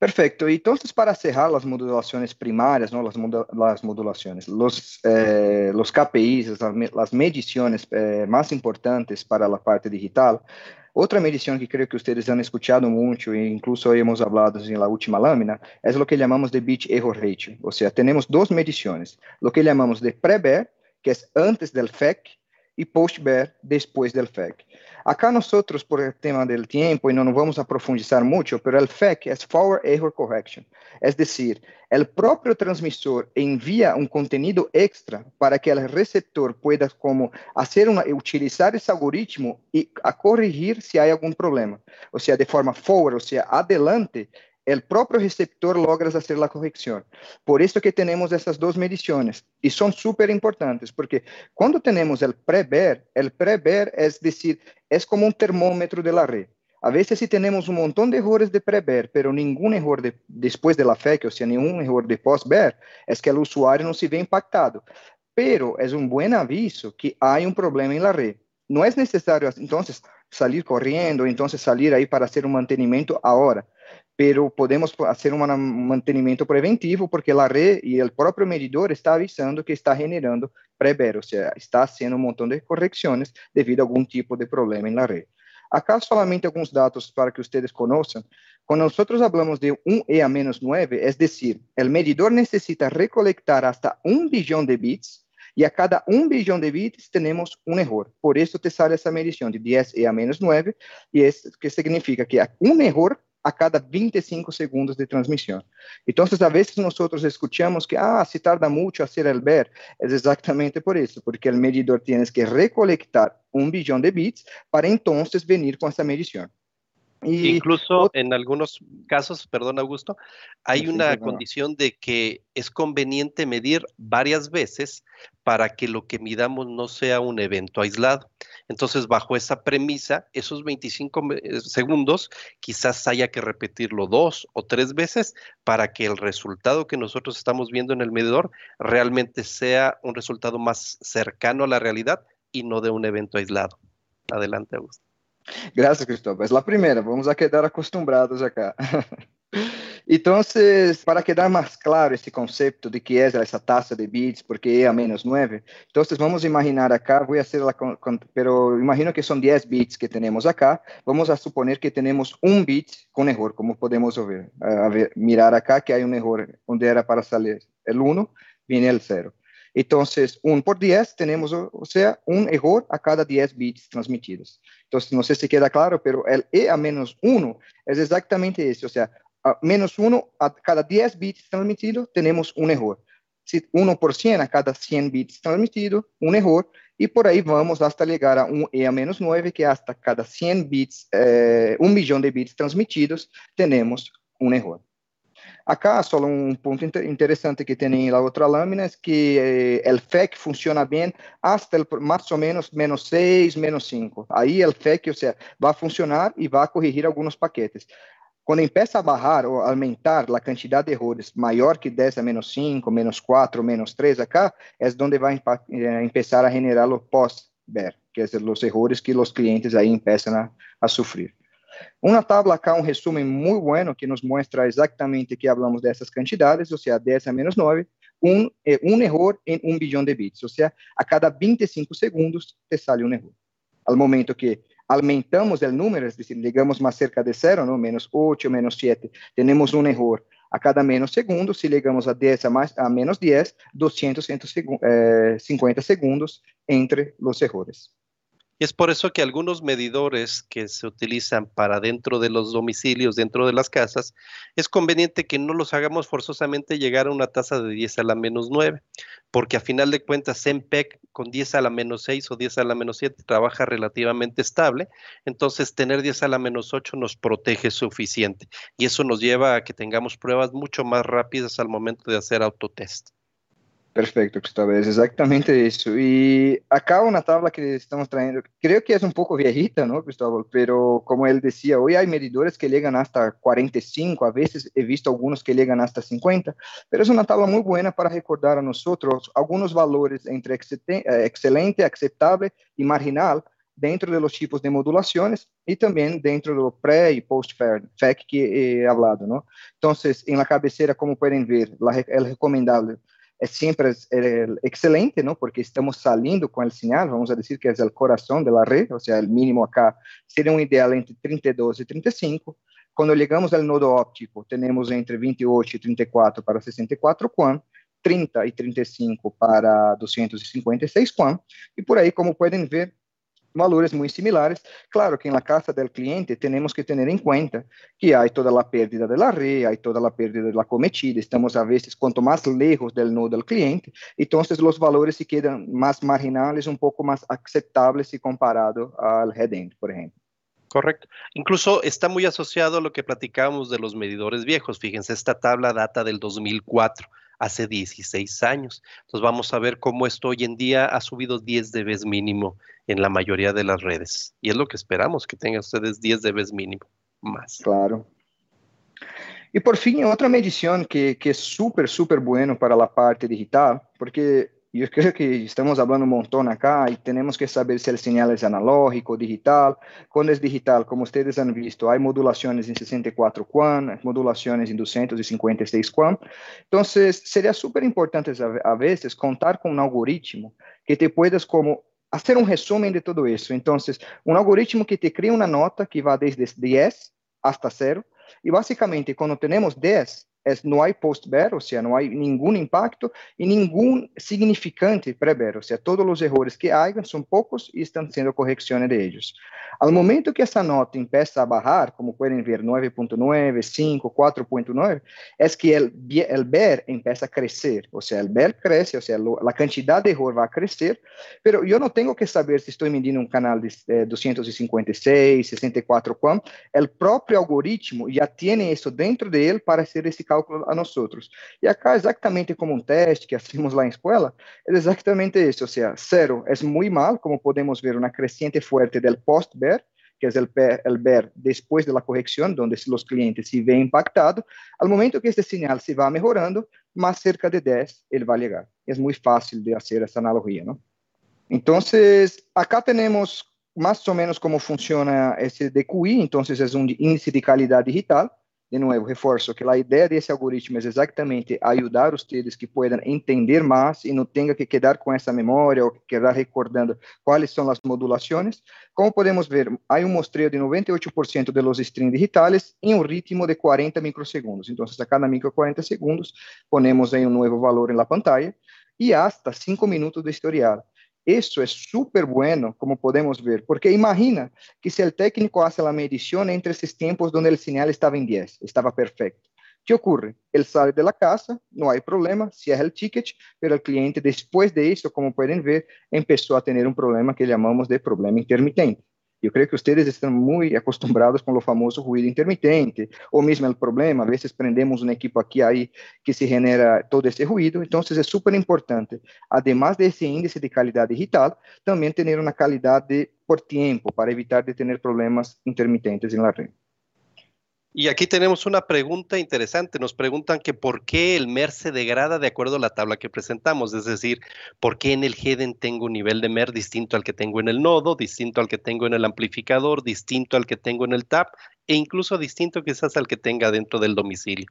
Perfecto. Entonces, para cerrar las modulaciones primarias, ¿no? las, las modulaciones, los, eh, los KPIs, las, mediciones eh, más importantes para la parte digital, otra medición que creo que ustedes han escuchado mucho e incluso hemos hablado en la última lámina es lo que llamamos de bit error ratio. O sea, tenemos dos mediciones, lo que llamamos de pre-bear, que es antes del FEC, y post-bear, después del FEC. Acá nosotros, por tema del tiempo, y no nos vamos a profundizar mucho, pero el FEC es Forward Error Correction. Es decir, el propio transmisor envía un contenido extra para que el receptor pueda como hacer una, utilizar ese algoritmo y a corregir si hay algún problema. O sea, de forma forward, o sea, adelante, el propio receptor logra hacer la corrección. Por eso que tenemos estas dos mediciones y son súper importantes porque cuando tenemos el prever, el prever es decir, es como un termómetro de la red. A veces si tenemos un montón de errores de prever, pero ningún error de, después de la FEC, o sea, ningún error de post-ver, es que el usuario no se ve impactado. Pero es un buen aviso que hay un problema en la red. No es necesario entonces salir corriendo, entonces salir ahí para hacer un mantenimiento ahora pero podemos hacer un mantenimiento preventivo porque la red y el propio medidor está avisando que está generando prever, o sea, está haciendo un montón de correcciones debido a algún tipo de problema en la red. Acá solamente algunos datos para que ustedes conozcan. Cuando nosotros hablamos de un EA-9, es decir, el medidor necesita recolectar hasta un billón de bits y a cada un billón de bits tenemos un error. Por eso te sale esa medición de 10 EA-9 y es que significa que un error a cada 25 segundos de transmisión. Entonces, a veces nosotros escuchamos que, ah, se tarda mucho hacer el ver. Es exactamente por eso, porque el medidor tiene que recolectar un billón de bits para entonces venir con esa medición. Incluso en algunos casos, perdón Augusto, hay una condición de que es conveniente medir varias veces para que lo que midamos no sea un evento aislado. Entonces, bajo esa premisa, esos 25 eh, segundos quizás haya que repetirlo dos o tres veces para que el resultado que nosotros estamos viendo en el medidor realmente sea un resultado más cercano a la realidad y no de un evento aislado. Adelante, Augusto. Gracias, Cristóbal. Es la primera, vamos a quedar acostumbrados acá. Entonces, para quedar más claro este concepto de qué es esa tasa de bits, porque es a menos 9, entonces vamos a imaginar acá, voy a hacer la, pero imagino que son 10 bits que tenemos acá, vamos a suponer que tenemos un bit con error, como podemos ver, ver mirar acá que hay un error donde era para salir el 1, viene el 0. Entonces, 1 por 10 tenemos, o sea, un error a cada 10 bits transmitidos. Entonces, no sé si queda claro, pero el E a menos 1 es exactamente eso, o sea, a menos 1 a cada 10 bits transmitidos tenemos un error. Si 1 por 100 a cada 100 bits transmitidos, un error, y por ahí vamos hasta llegar a un E a menos 9, que hasta cada 100 bits, eh, un millón de bits transmitidos, tenemos un error. Acá, solo un punto interesante que tiene en la otra lámina es que eh, el FEC funciona bien hasta el, más o menos menos 6, menos 5. Ahí el FEC, o sea, va a funcionar y va a corregir algunos paquetes. Cuando empieza a bajar o aumentar la cantidad de errores mayor que 10 a menos 5, menos 4, menos 3 acá, es donde va a eh, empezar a generar los post-BER, que es los errores que los clientes ahí empiezan a, a sufrir. Una tabla acá, un resumen muy bueno que nos muestra exactamente que hablamos de esas cantidades, o sea, 10 a menos 9, un, eh, un error en un billón de bits, o sea, a cada 25 segundos te sale un error. Al momento que aumentamos el número, es decir, llegamos más cerca de cero, ¿no? menos 8, menos 7, tenemos un error a cada menos segundos, si llegamos a 10 a, más, a menos 10, 250 eh, segundos entre los errores. Y es por eso que algunos medidores que se utilizan para dentro de los domicilios, dentro de las casas, es conveniente que no los hagamos forzosamente llegar a una tasa de 10 a la menos 9, porque a final de cuentas MPEG con 10 a la menos 6 o 10 a la menos 7 trabaja relativamente estable, entonces tener 10 a la menos 8 nos protege suficiente y eso nos lleva a que tengamos pruebas mucho más rápidas al momento de hacer autotest. Perfecto, Gustavo, es exactamente eso. Y acá una tabla que estamos trayendo, creo que es un poco viejita, ¿no, Gustavo? Pero como él decía, hoy hay medidores que llegan hasta 45, a veces he visto algunos que llegan hasta 50, pero es una tabla muy buena para recordar a nosotros algunos valores entre eh, excelente, aceptable y marginal dentro de los tipos de modulaciones y también dentro de lo pre y post-FEC que he hablado, ¿no? Entonces, en la cabecera, como pueden ver, la, el recomendable es siempre excelente, ¿no? Porque estamos saliendo con el señal, vamos a decir que es el corazón de la red, o sea, el mínimo acá sería un ideal entre 32 y 35. Cuando llegamos al nodo óptico, tenemos entre 28 y 34 para 64 QAM, 30 y 35 para 256 QAM, y por ahí, como pueden ver, valores muy similares. Claro que en la casa del cliente tenemos que tener en cuenta que hay toda la pérdida de la red, hay toda la pérdida de la cometida, estamos a veces cuanto más lejos del nodo del cliente, entonces los valores se quedan más marginales, un poco más aceptables si comparado al head-end, por ejemplo. Correcto. Incluso está muy asociado a lo que platicábamos de los medidores viejos. Fíjense, esta tabla data del 2004 hace 16 años. Entonces vamos a ver cómo esto hoy en día ha subido 10 dB mínimo en la mayoría de las redes. Y es lo que esperamos, que tengan ustedes 10 dB mínimo más. Claro. Y por fin, otra medición que, que es súper, súper bueno para la parte digital, porque yo creo que estamos hablando un montón acá y tenemos que saber si el señal es analógico, digital. Cuando es digital, como ustedes han visto, hay modulaciones en 64 QAM, modulaciones en 256 QAM. Entonces, sería súper importante a veces contar con un algoritmo que te puedas como hacer un resumen de todo eso. Entonces, un algoritmo que te crea una nota que va desde 10 hasta 0. Y básicamente, cuando tenemos 10, es, no hay post-BER, o sea, no hay ningún impacto y ningún significante pre-BER, o sea, todos los errores que hayan son pocos y están siendo correcciones de ellos. Al momento que essa nota empieza a bajar, como pueden ver, 9.9, 5, 4.9, es que el, el BER empieza a crecer, o sea, el BER crece, o sea, lo, la cantidad de error va a crecer, pero yo no tengo que saber si estoy midiendo un canal de eh, 256, 64 QAM, el propio algoritmo ya tiene eso dentro de él para hacer esse cálculo a nós outros. E acá, exatamente como um teste que hacemos lá em escola, é exatamente isso, ou seja, zero é muito mal, como podemos ver, uma crescente forte del post-BER, que é o BER depois da correção, onde os clientes se veem impactados, ao momento que esse sinal se vai melhorando, mais cerca de 10 ele vai chegar. É muito fácil de fazer essa analogia, não? Então, acá temos mais ou menos como funciona esse DQI, então é um índice de qualidade digital, de nuevo, reforço que a ideia desse algoritmo é exatamente ajudar vocês que possam entender mais e não tenham que quedar com essa memória ou quedar recordando quais são as modulações. Como podemos ver, há um mostreio de 98% de los streams digitais em um ritmo de 40 microsegundos. Então, a cada micro 40 segundos, ponemos aí um novo valor na pantalla e hasta 5 minutos de historial. Isso é super bueno, como podemos ver, porque imagina que se o técnico hace a medição entre esses tempos onde o sinal estava em 10, estava perfeito. que ocorre? Ele sai de la casa, não há problema, cierra o ticket, mas o cliente, depois de isso, como podem ver, começou a ter um problema que chamamos de problema intermitente. Eu creio que vocês estão muito acostumados com o famoso ruído intermitente, ou mesmo o problema, a vezes prendemos um equipo aqui aí que se genera todo esse ruído, então é super importante, además desse índice de qualidade digital, também ter uma qualidade por tempo, para evitar de ter problemas intermitentes na rede. Y aquí tenemos una pregunta interesante. Nos preguntan que por qué el MER se degrada de acuerdo a la tabla que presentamos. Es decir, por qué en el HEDEN tengo un nivel de MER distinto al que tengo en el nodo, distinto al que tengo en el amplificador, distinto al que tengo en el TAP e incluso distinto quizás al que tenga dentro del domicilio.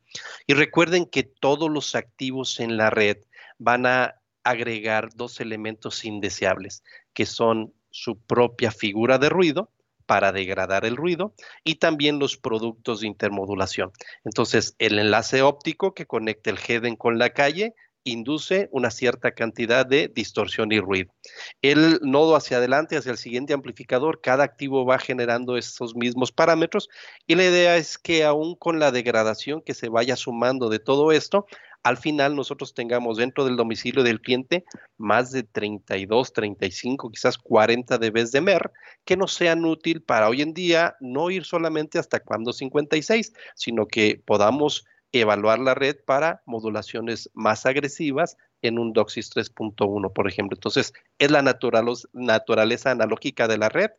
Y recuerden que todos los activos en la red van a agregar dos elementos indeseables, que son su propia figura de ruido para degradar el ruido y también los productos de intermodulación. Entonces, el enlace óptico que conecta el headen con la calle induce una cierta cantidad de distorsión y ruido. El nodo hacia adelante, hacia el siguiente amplificador, cada activo va generando esos mismos parámetros y la idea es que aún con la degradación que se vaya sumando de todo esto, al final nosotros tengamos dentro del domicilio del cliente más de 32, 35, quizás 40 dB de MER que nos sean útil para hoy en día no ir solamente hasta cuando 56, sino que podamos evaluar la red para modulaciones más agresivas en un DOCSIS 3.1, por ejemplo. Entonces, es la naturaleza analógica de la red,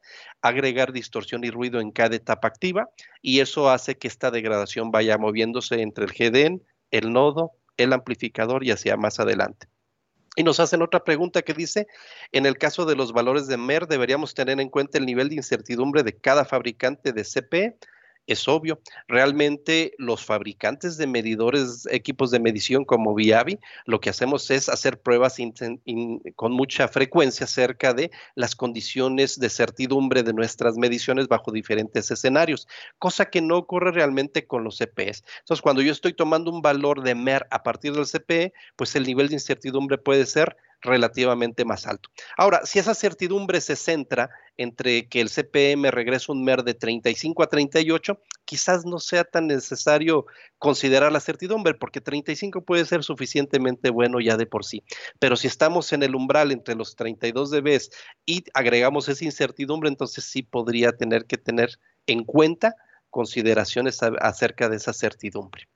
agregar distorsión y ruido en cada etapa activa, y eso hace que esta degradación vaya moviéndose entre el GDN, el nodo, el amplificador y hacia más adelante. Y nos hacen otra pregunta que dice, en el caso de los valores de MER, deberíamos tener en cuenta el nivel de incertidumbre de cada fabricante de CP es obvio. Realmente los fabricantes de medidores, equipos de medición como Viavi, lo que hacemos es hacer pruebas con mucha frecuencia acerca de las condiciones de certidumbre de nuestras mediciones bajo diferentes escenarios, cosa que no ocurre realmente con los CPs. Entonces, cuando yo estoy tomando un valor de MER a partir del CPE, pues el nivel de incertidumbre puede ser relativamente más alto. Ahora, si esa certidumbre se centra entre que el CPM regresa un MER de 35 a 38, quizás no sea tan necesario considerar la certidumbre, porque 35 puede ser suficientemente bueno ya de por sí. Pero si estamos en el umbral entre los 32 dB y agregamos esa incertidumbre, entonces sí podría tener que tener en cuenta consideraciones acerca de esa certidumbre.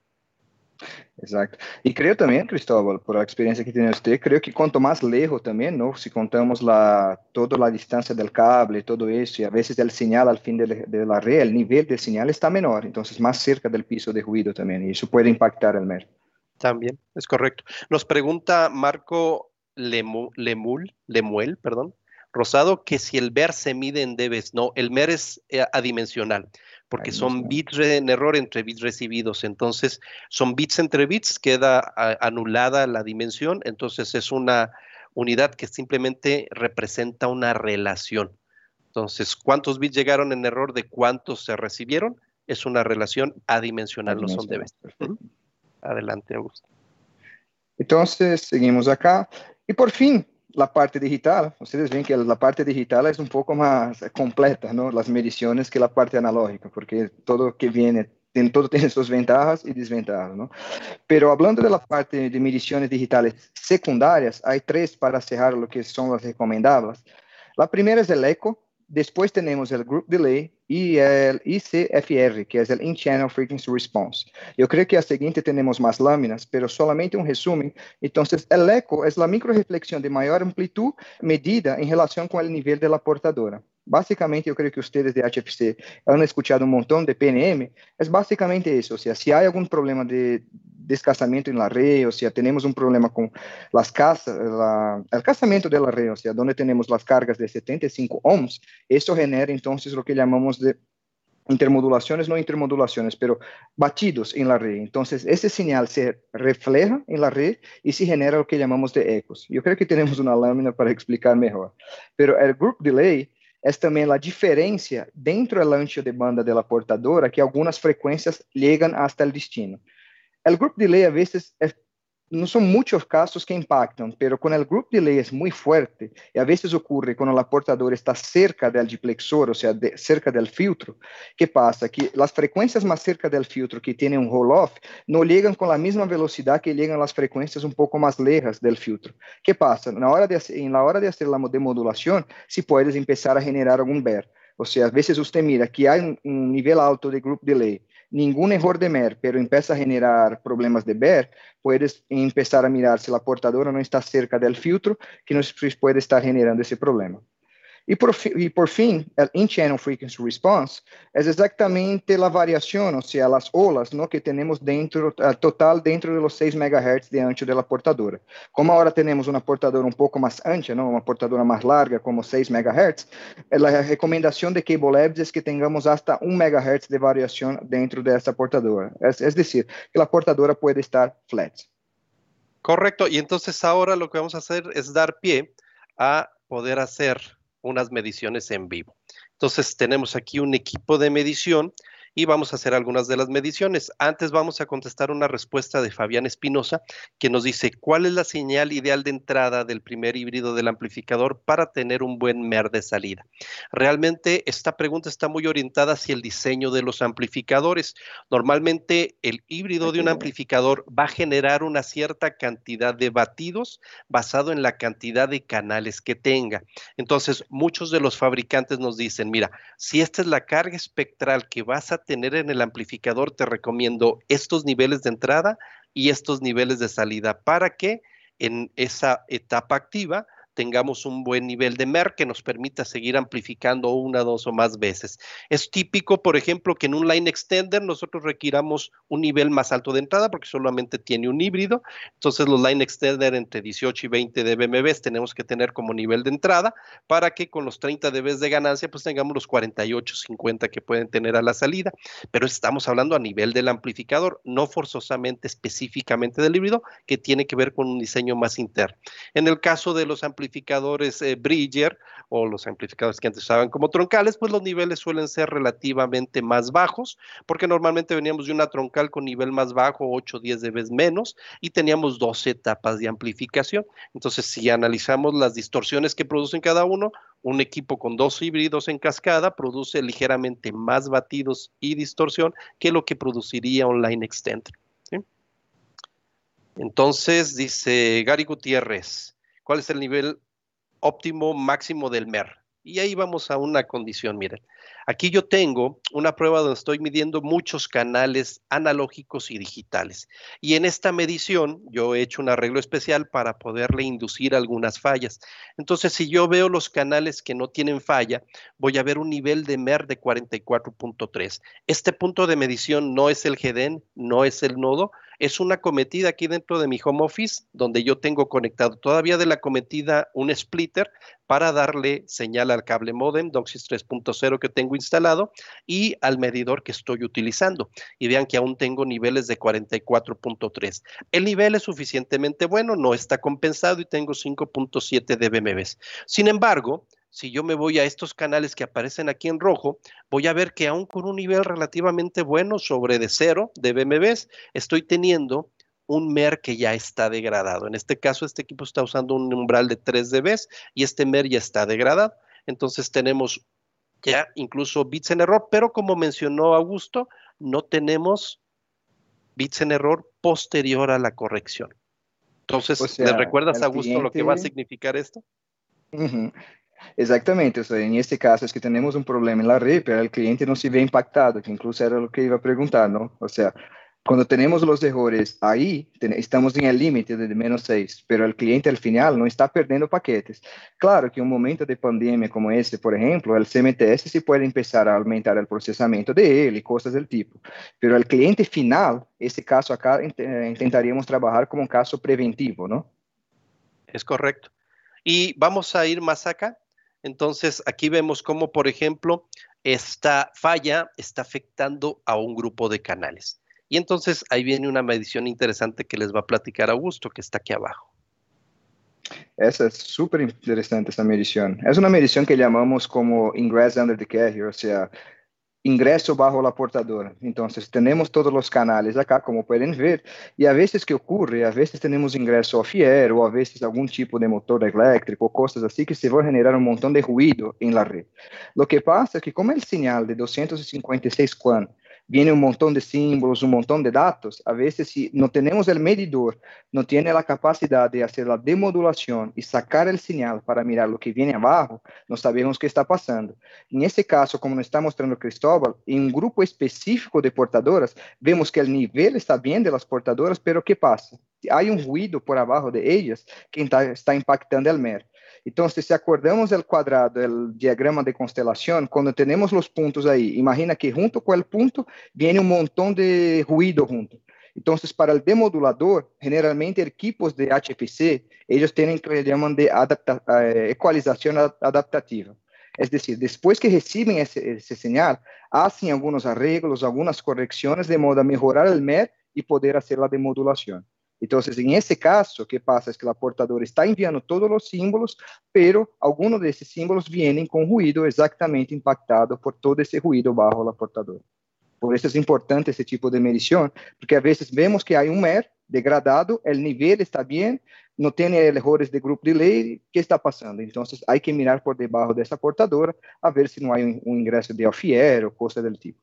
Exacto. E creio também, Cristóbal, por a experiência que tem você, creio que quanto mais lejos também, não, se contamos la, toda a distância do cable, todo isso, e a vezes o sinal al fim de, de la red, o nível de sinal está menor, então mais cerca do piso de ruído também, e isso pode impactar o MER. También, es correcto. Nos pregunta Marco Lemu, Lemul, Lemuel, perdón, Rosado, que si el MER se mide en debes. No, el MER es eh, adimensional porque son bits en error entre bits recibidos. Entonces, son bits entre bits, queda anulada la dimensión, entonces es una unidad que simplemente representa una relación. Entonces, ¿cuántos bits llegaron en error de cuántos se recibieron? Es una relación adimensional, no son debes. Adelante, Augusto. Entonces, seguimos acá. Y por fin, la parte digital, ustedes ven que la parte digital es un poco más completa, ¿no? Las mediciones que la parte analógica, porque todo que viene, todo tiene sus ventajas y desventajas, ¿no? Pero hablando de la parte de mediciones digitales secundarias, hay tres para cerrar lo que son las recomendables. La primera es el eco, después tenemos el group delay ICFR, que es el In-Channel Frequency Response. Yo creo que a seguinte tenemos más láminas, pero solamente un resumen. Entonces, el eco es la microreflexión de mayor amplitud medida en relación con el nivel de la portadora. Básicamente, eu creio que vocês de HFC han escuchado um montão de PNM, é basicamente isso, ou seja, se há algum problema de descasamento em la red, ou seja, temos um problema com las casas, el casamento de la red, ou seja, onde temos as cargas de 75 ohms, isso genera então o que chamamos de intermodulaciones, no intermodulaciones, pero batidos en la red. Entonces, ese señal se refleja en la red y se genera lo que llamamos de ecos. Yo creo que tenemos una lámina para explicar mejor. Pero el group delay es también la diferencia dentro del ancho de banda de la portadora que algunas frecuencias llegan hasta el destino. El group delay a veces es no son muchos casos que impactan, pero cuando el group delay es muy fuerte, y a veces ocurre cuando la portadora está cerca del diplexor, o sea, cerca del filtro, ¿qué pasa? Que las frecuencias más cerca del filtro que tienen un roll-off no llegan con la misma velocidad que llegan las frecuencias un poco más lejas del filtro. ¿Qué pasa? En la hora de, en la hora de hacer la demodulación, si puedes empezar a generar algún BER. O sea, a veces usted mira que hay un, un nivel alto de group delay, ningún error de MER, pero empieza a generar problemas de BER, puedes empezar a mirar si la portadora no está cerca del filtro, que nos puede estar generando ese problema. Y por, y por el in-channel frequency response es exactamente la variación, o sea, las olas ¿no? que tenemos dentro, total dentro de los 6 MHz de ancho de portadora. Como ahora tenemos una portadora un poco más ancha, ¿no? una portadora más larga, como 6 MHz, la recomendación de Cable Labs es que tengamos hasta 1 MHz de variación dentro de portadora. Es, es decir, que la portadora puede estar flat. Correcto, y entonces ahora lo que vamos a hacer es dar pie a poder hacer unas mediciones en vivo. Entonces tenemos aquí un equipo de medición y vamos a hacer algunas de las mediciones. Antes vamos a contestar una respuesta de Fabián Espinosa que nos dice cuál es la señal ideal de entrada del primer híbrido del amplificador para tener un buen MER de salida. Realmente esta pregunta está muy orientada hacia el diseño de los amplificadores. Normalmente el híbrido de un amplificador va a generar una cierta cantidad de batidos basado en la cantidad de canales que tenga. Entonces, muchos de los fabricantes nos dicen, mira, si esta es la carga espectral que vas a tener en el amplificador, te recomiendo estos niveles de entrada y estos niveles de salida. Para que en esa etapa activa tengamos un buen nivel de MER que nos permita seguir amplificando una, dos o más veces. Es típico, por ejemplo, que en un line extender nosotros requiramos un nivel más alto de entrada porque solamente tiene un híbrido. Entonces los line extender entre 18 y 20 dBm tenemos que tener como nivel de entrada para que con los 30 dB de ganancia pues tengamos los 48, 50 que pueden tener a la salida. Pero estamos hablando a nivel del amplificador, no forzosamente específicamente del híbrido, que tiene que ver con un diseño más interno. En el caso de los amplificadores, amplificadores eh, Bridger o los amplificadores que antes usaban como troncales, pues los niveles suelen ser relativamente más bajos, porque normalmente veníamos de una troncal con nivel más bajo, 8 o 10 dB menos, y teníamos dos etapas de amplificación. Entonces, si analizamos las distorsiones que producen cada uno, un equipo con dos híbridos en cascada produce ligeramente más batidos y distorsión que lo que produciría un line extender. Entonces, dice Gary Gutiérrez, cuál es el nivel óptimo máximo del MER. Y ahí vamos a una condición, miren. Aquí yo tengo una prueba donde estoy midiendo muchos canales analógicos y digitales. Y en esta medición yo he hecho un arreglo especial para poderle inducir algunas fallas. Entonces, si yo veo los canales que no tienen falla, voy a ver un nivel de MER de 44.3. Este punto de medición no es el GEDEN, no es el nodo, es una cometida aquí dentro de mi home office donde yo tengo conectado todavía de la cometida un splitter para darle señal al cable modem DOCSIS 3.0 que tengo instalado y al medidor que estoy utilizando. Y vean que aún tengo niveles de 44.3. El nivel es suficientemente bueno, no está compensado y tengo 5.7 dBm. Sin embargo, si yo me voy a estos canales que aparecen aquí en rojo, voy a ver que aún con un nivel relativamente bueno sobre de cero de BMWs, estoy teniendo un MER que ya está degradado. En este caso, este equipo está usando un umbral de 3 dB y este MER ya está degradado. Entonces tenemos ya incluso bits en error, pero como mencionó Augusto, no tenemos bits en error posterior a la corrección. Entonces, ¿le recuerdas, Augusto, lo que va a significar esto? Exactamente, o sea, en este caso es que tenemos un problema en la red, pero el cliente no se ve impactado, que incluso era lo que iba a preguntar, ¿no? O sea, cuando tenemos los errores ahí, estamos en el límite de menos 6, pero el cliente al final no está perdiendo paquetes. Claro que en un momento de pandemia como este, por ejemplo, el CMTS se puede empezar a aumentar el procesamiento de él y cosas del tipo, pero el cliente final, este caso acá, intentaríamos trabajar como un caso preventivo, ¿no? Es correcto. Y vamos a ir más acá Entonces, aquí vemos cómo, por ejemplo, esta falla está afectando a un grupo de canales. Y entonces ahí viene una medición interesante que les va a platicar Augusto, que está aquí abajo. Esa es súper interesante, esa medición. Es una medición que llamamos como ingress under the carrier, o sea, ingreso bajo la portadora. Entonces, tenemos todos los canales acá, como pueden ver, y a veces que ocurre, a veces tenemos ingreso off-air o a veces algún tipo de motor eléctrico, cosas así que se va a generar un montón de ruido en la red. Lo que pasa es que como el señal de 256 QAM viene un montón de símbolos, un montón de datos. A veces, si no tenemos el medidor, no tiene la capacidad de hacer la demodulación y sacar el señal para mirar lo que viene abajo, no sabemos qué está pasando. En ese caso, como nos está mostrando Cristóbal, en un grupo específico de portadoras, vemos que el nivel está bien de las portadoras, pero ¿qué pasa? Hay un ruido por abajo de ellas que está, está impactando el MER. Entonces, si acordamos el cuadrado, el diagrama de constelación, cuando tenemos los puntos ahí, imagina que junto con el punto viene un montón de ruido junto. Entonces, para el demodulador, generalmente equipos de HPC, ellos tienen que llaman de eh, ecualización adaptativa. Es decir, después que reciben ese, ese, señal, hacen algunos arreglos, algunas correcciones de modo a mejorar el MER y poder hacer la demodulación. Entonces, en ese caso, ¿qué pasa? Es que la portadora está enviando todos los símbolos, pero algunos de esos símbolos vienen con ruido exactamente impactado por todo ese ruido bajo la portadora. Por eso es importante ese tipo de medición, porque a veces vemos que hay un MER degradado, el nivel está bien, no tiene errores de group delay, ¿qué está pasando? Entonces hay que mirar por debajo de esa portadora a ver si no hay un, un ingreso de off-air o cosas del tipo.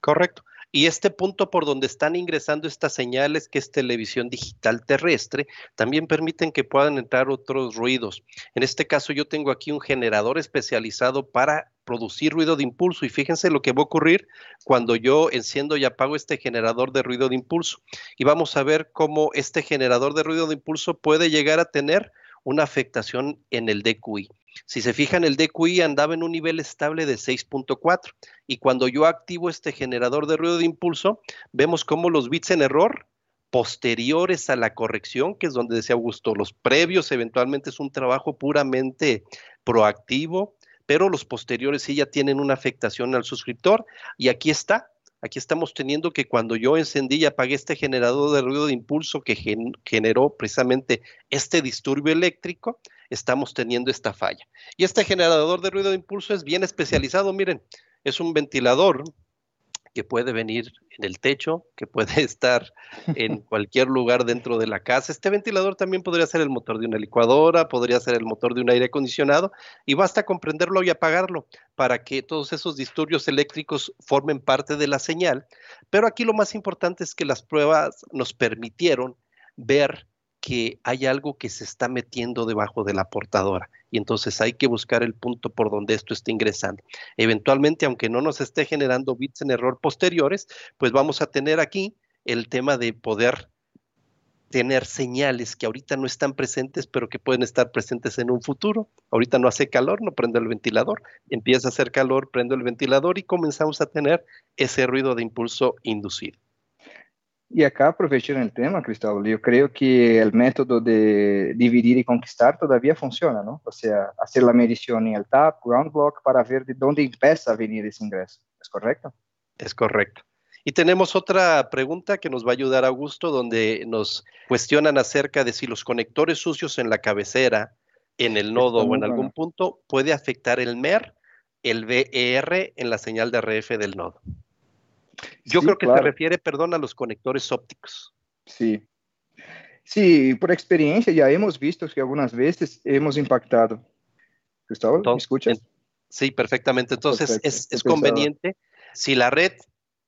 Correcto. Y este punto por donde están ingresando estas señales, que es televisión digital terrestre, también permiten que puedan entrar otros ruidos. En este caso yo tengo aquí un generador especializado para producir ruido de impulso y fíjense lo que va a ocurrir cuando yo enciendo y apago este generador de ruido de impulso. Y vamos a ver cómo este generador de ruido de impulso puede llegar a tener una afectación en el DQI. Si se fijan, el DQI andaba en un nivel estable de 6.4 y cuando yo activo este generador de ruido de impulso, vemos cómo los bits en error posteriores a la corrección, que es donde decía Augusto, los previos eventualmente es un trabajo puramente proactivo, pero los posteriores sí ya tienen una afectación al suscriptor y aquí está, Aquí estamos teniendo que cuando yo encendí y apagué este generador de ruido de impulso que generó precisamente este disturbio eléctrico, estamos teniendo esta falla. Y este generador de ruido de impulso es bien especializado, miren, es un ventilador que puede venir en el techo, que puede estar en cualquier lugar dentro de la casa. Este ventilador también podría ser el motor de una licuadora, podría ser el motor de un aire acondicionado y basta comprenderlo y apagarlo para que todos esos disturbios eléctricos formen parte de la señal. Pero aquí lo más importante es que las pruebas nos permitieron ver que hay algo que se está metiendo debajo de la portadora y entonces hay que buscar el punto por donde esto está ingresando. Eventualmente, aunque no nos esté generando bits en error posteriores, pues vamos a tener aquí el tema de poder tener señales que ahorita no están presentes, pero que pueden estar presentes en un futuro. Ahorita no hace calor, no prendo el ventilador. Empieza a hacer calor, prendo el ventilador y comenzamos a tener ese ruido de impulso inducido. Y acá, aprovechando el tema, Cristóbal, yo creo que el método de dividir y conquistar todavía funciona, ¿no? O sea, hacer la medición en el TAP, ground block, para ver de dónde empieza a venir ese ingreso. ¿Es correcto? Es correcto. Y tenemos otra pregunta que nos va a ayudar Augusto, donde nos cuestionan acerca de si los conectores sucios en la cabecera, en el nodo o en algún punto, puede afectar el MER, el VER en la señal de RF del nodo. Yo creo que se refiere, perdón, a los conectores ópticos. Sí. Sí, por experiencia ya hemos visto que algunas veces hemos impactado. Cristóbal, ¿me escuchas? sí, perfectamente. Entonces es, es conveniente, si la red,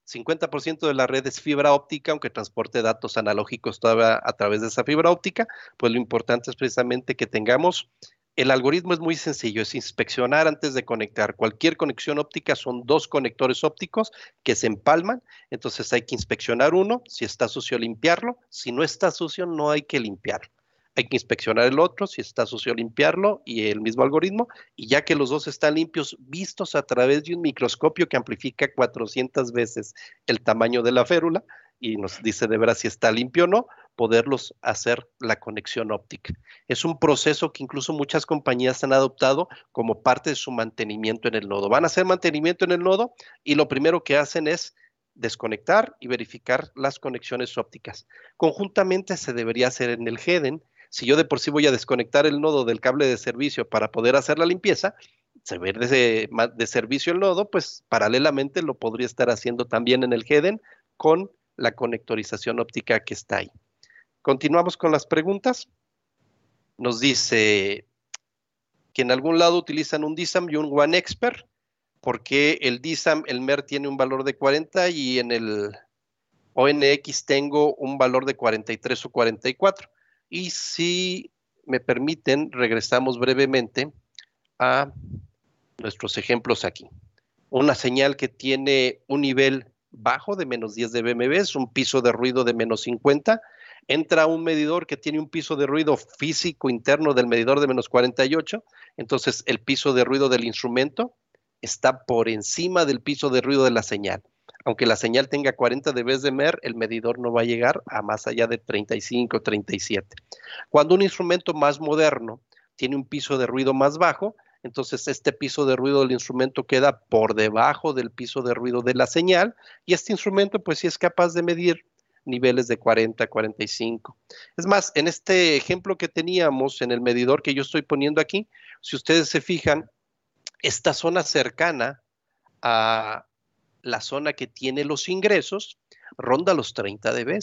50% de la red es fibra óptica, aunque transporte datos analógicos todavía a través de esa fibra óptica, pues lo importante es precisamente que tengamos el algoritmo es muy sencillo, es inspeccionar antes de conectar. Cualquier conexión óptica son dos conectores ópticos que se empalman, entonces hay que inspeccionar uno, si está sucio limpiarlo, si no está sucio no hay que limpiarlo. Hay que inspeccionar el otro, si está sucio limpiarlo y el mismo algoritmo, y ya que los dos están limpios, vistos a través de un microscopio que amplifica 400 veces el tamaño de la férula, y nos dice de veras si está limpio o no, poderlos hacer la conexión óptica. Es un proceso que incluso muchas compañías han adoptado como parte de su mantenimiento en el nodo. Van a hacer mantenimiento en el nodo y lo primero que hacen es desconectar y verificar las conexiones ópticas. Conjuntamente se debería hacer en el HEDEN. Si yo de por sí voy a desconectar el nodo del cable de servicio para poder hacer la limpieza, se ve de, de servicio el nodo, pues paralelamente lo podría estar haciendo también en el HEDEN con la conectorización óptica que está ahí. Continuamos con las preguntas. Nos dice que en algún lado utilizan un DISAM y un One Expert porque el DISAM, el MER tiene un valor de 40 y en el ONX tengo un valor de 43 o 44. Y si me permiten, regresamos brevemente a nuestros ejemplos aquí. Una señal que tiene un nivel bajo de menos 10 dBm, es un piso de ruido de menos 50. Entra un medidor que tiene un piso de ruido físico interno del medidor de menos 48. Entonces, el piso de ruido del instrumento está por encima del piso de ruido de la señal. Aunque la señal tenga 40 dB de MER, el medidor no va a llegar a más allá de 35 o 37. Cuando un instrumento más moderno tiene un piso de ruido más bajo, entonces este piso de ruido del instrumento queda por debajo del piso de ruido de la señal y este instrumento pues sí es capaz de medir niveles de 40, 45. Es más, en este ejemplo que teníamos en el medidor que yo estoy poniendo aquí, si ustedes se fijan, esta zona cercana a la zona que tiene los ingresos ronda los 30 dB.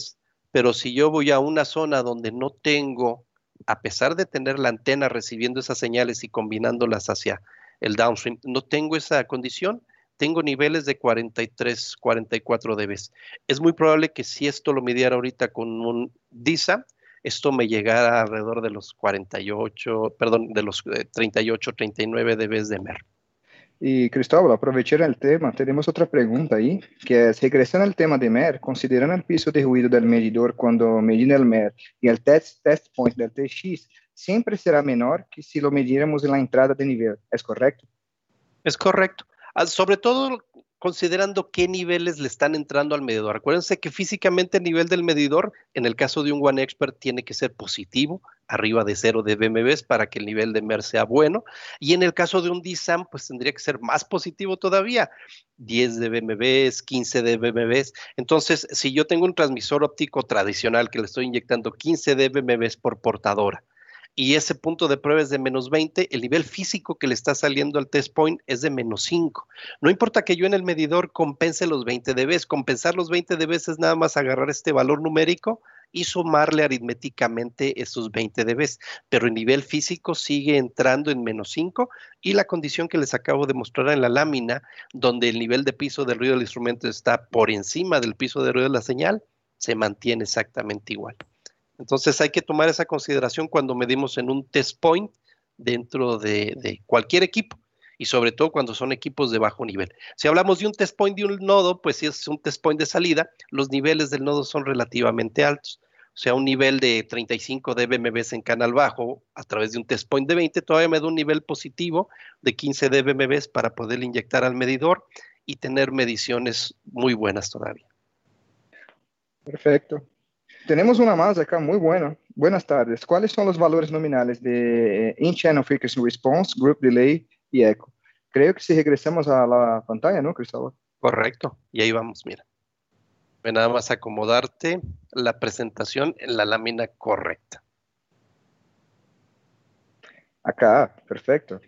Pero si yo voy a una zona donde no tengo, a pesar de tener la antena recibiendo esas señales y combinándolas hacia el downstream, no tengo esa condición, tengo niveles de 43, 44 dB. Es muy probable que si esto lo midiera ahorita con un DISA, esto me llegara alrededor de los 48, perdón, de los 38, 39 dB de MER. Y Cristóbal, aprovechando el tema, tenemos otra pregunta ahí, que es, regresando al tema de MER, considerando el piso de ruido del medidor cuando medimos el MER y el test, test point del TX, siempre será menor que si lo midiéramos en la entrada de nivel, ¿es correcto? Es correcto. Sobre todo considerando qué niveles le están entrando al medidor. Acuérdense que físicamente el nivel del medidor, en el caso de un One Expert, tiene que ser positivo, arriba de 0 de BMBs para que el nivel de MER sea bueno. Y en el caso de un DSAM, pues tendría que ser más positivo todavía, 10 de BMBs, 15 de BMBs. Entonces, si yo tengo un transmisor óptico tradicional que le estoy inyectando 15 de BMBs por portadora, y ese punto de prueba es de menos 20, el nivel físico que le está saliendo al test point es de menos 5. No importa que yo en el medidor compense los 20 dB, compensar los 20 dB es nada más agarrar este valor numérico y sumarle aritméticamente esos 20 dB, pero el nivel físico sigue entrando en menos 5 y la condición que les acabo de mostrar en la lámina, donde el nivel de piso del ruido del instrumento está por encima del piso de ruido de la señal, se mantiene exactamente igual. Entonces hay que tomar esa consideración cuando medimos en un test point dentro de, cualquier equipo y sobre todo cuando son equipos de bajo nivel. Si hablamos de un test point de un nodo, pues si es un test point de salida, los niveles del nodo son relativamente altos. O sea, un nivel de 35 dBMBs en canal bajo a través de un test point de 20 todavía me da un nivel positivo de 15 dBMBs para poder inyectar al medidor y tener mediciones muy buenas todavía. Perfecto. Tenemos una más acá muy buena. Buenas tardes. ¿Cuáles son los valores nominales de In-Channel Frequency Response, Group Delay y Echo? Creo que si regresamos a la pantalla, ¿no, Cristóbal? Correcto. Y ahí vamos, mira. Ve nada más acomodarte la presentación en la lámina correcta. Acá, perfecto.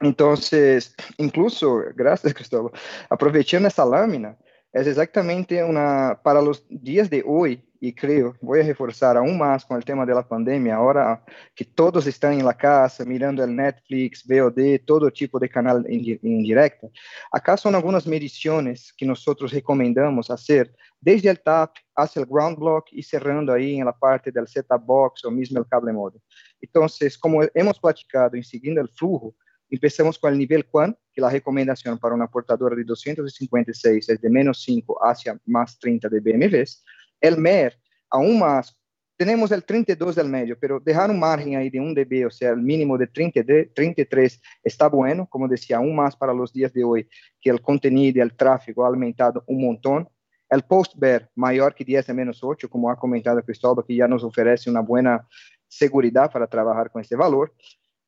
Entonces, incluso, gracias Cristóbal, aprovechando esta lámina, es exactamente una, para los días de hoy, y creo, voy a reforzar aún más con el tema de la pandemia, ahora que todos están en la casa mirando el Netflix, VOD, todo tipo de canal en, en directa. Acá son algunas mediciones que nosotros recomendamos hacer desde el TAP hacia el ground block y cerrando ahí en la parte del setup box o mismo el cable modem. Entonces, como hemos platicado en siguiendo el flujo, empezamos con el nivel QAN, que la recomendación para una portadora de 256 es de menos 5 hacia más 30 de BMWs. El MER, aún más, tenemos el 32 del medio, pero dejar un margen ahí de 1 dB, o sea, el mínimo de 30 de 33 está bueno, como decía, aún más para los días de hoy, que el contenido el tráfico ha aumentado un montón. el post-bear mayor que 10 a menos 8, como ha comentado Cristóbal, que ya nos ofrece una buena seguridad para trabajar con este valor.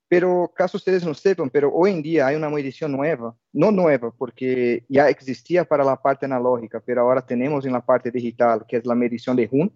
Pero, caso ustedes no sepan, pero hoy en día hay una medición nueva, no nueva, porque ya existía para la parte analógica, pero ahora tenemos en la parte digital, que es la medición de HUN,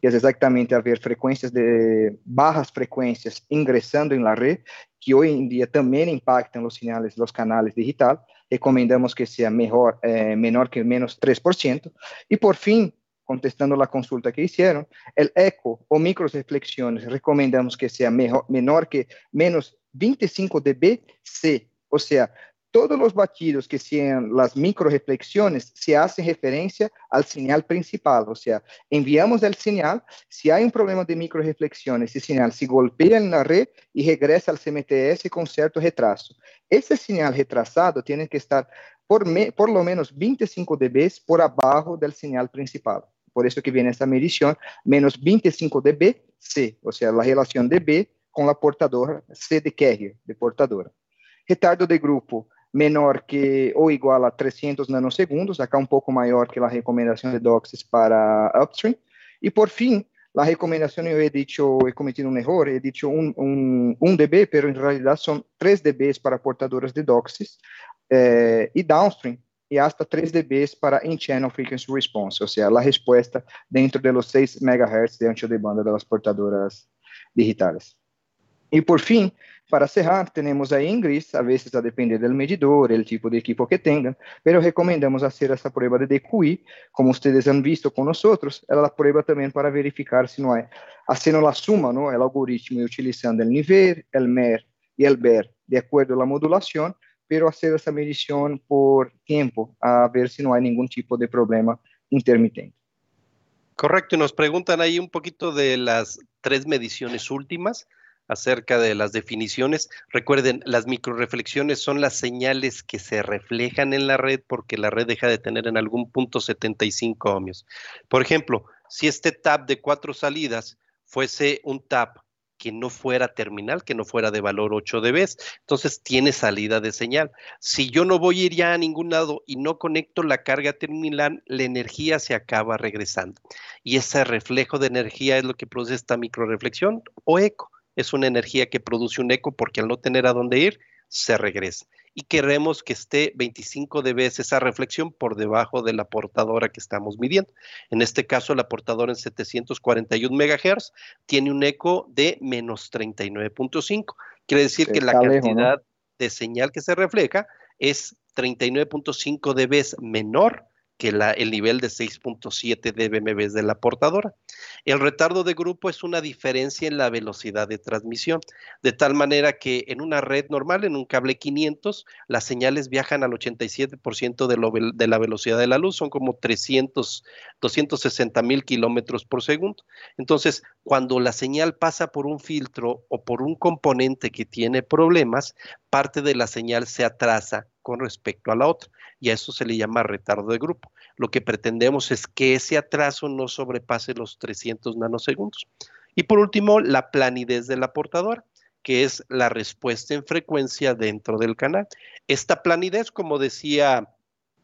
que es exactamente a ver frecuencias de bajas frecuencias ingresando en la red, que hoy en día también impactan los señales, los canales digital. Recomendamos que sea mejor, eh, menor que menos 3%. Y por fin, contestando la consulta que hicieron, el eco o micro reflexiones recomendamos que sea menor que menos 25 dB C, o sea, todos los batidos que sean las micro reflexiones se hacen referencia al señal principal, o sea, enviamos el señal, si hay un problema de micro reflexiones, ese señal se golpea en la red y regresa al CMTS con cierto retraso. Ese señal retrasado tiene que estar por, por lo menos 25 dB por abajo del señal principal por eso que viene esta medición, menos 25 dB C, o sea, la relación dB con la portadora C de carrier, de portadora. Retardo de grupo menor que ou igual a 300 nanosegundos, acá um pouco maior que a recomendação de DOCSIS para upstream. E por fim, a recomendação eu he dicho, he cometido um erro, he dicho 1 um, um, dB, pero em realidade são 3 dB para portadoras de DOCSIS eh, e downstream e hasta 3 dB para in-channel frequency response, ou seja, a resposta dentro dos 6 MHz de ancho de banda das portadoras digitales. E por fim, para cerrar, temos a Ingris, a veces a depender do medidor, o tipo de equipo que tenham, mas recomendamos fazer essa prova de DQI, como vocês han visto com nós, ela prueba também para verificar se não é, haciendo a suma, ¿no? el algoritmo utilizando o nível, o MER e o BER de acordo à modulação, pero hacer esa medición por tiempo a ver si no hay ningún tipo de problema intermitente. Correcto, nos preguntan ahí un poquito de las tres mediciones últimas acerca de las definiciones. Recuerden, las microreflexiones son las señales que se reflejan en la red porque la red deja de tener en algún punto 75 ohmios. Por ejemplo, si este tap de cuatro salidas fuese un tap que no fuera terminal, que no fuera de valor 8 dB, entonces tiene salida de señal. Si yo no voy a ir ya a ningún lado y no conecto la carga terminal, la energía se acaba regresando. Y ese reflejo de energía es lo que produce esta microreflexión o eco. Es una energía que produce un eco porque al no tener a dónde ir, se regresa y queremos que esté 25 dB esa reflexión por debajo de la portadora que estamos midiendo. En este caso, la portadora en 741 MHz tiene un eco de menos 39.5. Quiere decir que la cantidad de señal que se refleja es 39.5 dB menor que el nivel de 6.7 dBm de la portadora. El retardo de grupo es una diferencia en la velocidad de transmisión, de tal manera que en una red normal, en un cable 500, las señales viajan al 87% de, de la velocidad de la luz, son como 300, 260 mil kilómetros por segundo. Entonces, cuando la señal pasa por un filtro o por un componente que tiene problemas, parte de la señal se atrasa con respecto a la otra y a eso se le llama retardo de grupo. Lo que pretendemos es que ese atraso no sobrepase los 300 nanosegundos. Y por último, la planidez de la portadora que es la respuesta en frecuencia dentro del canal. Esta planidez, como decía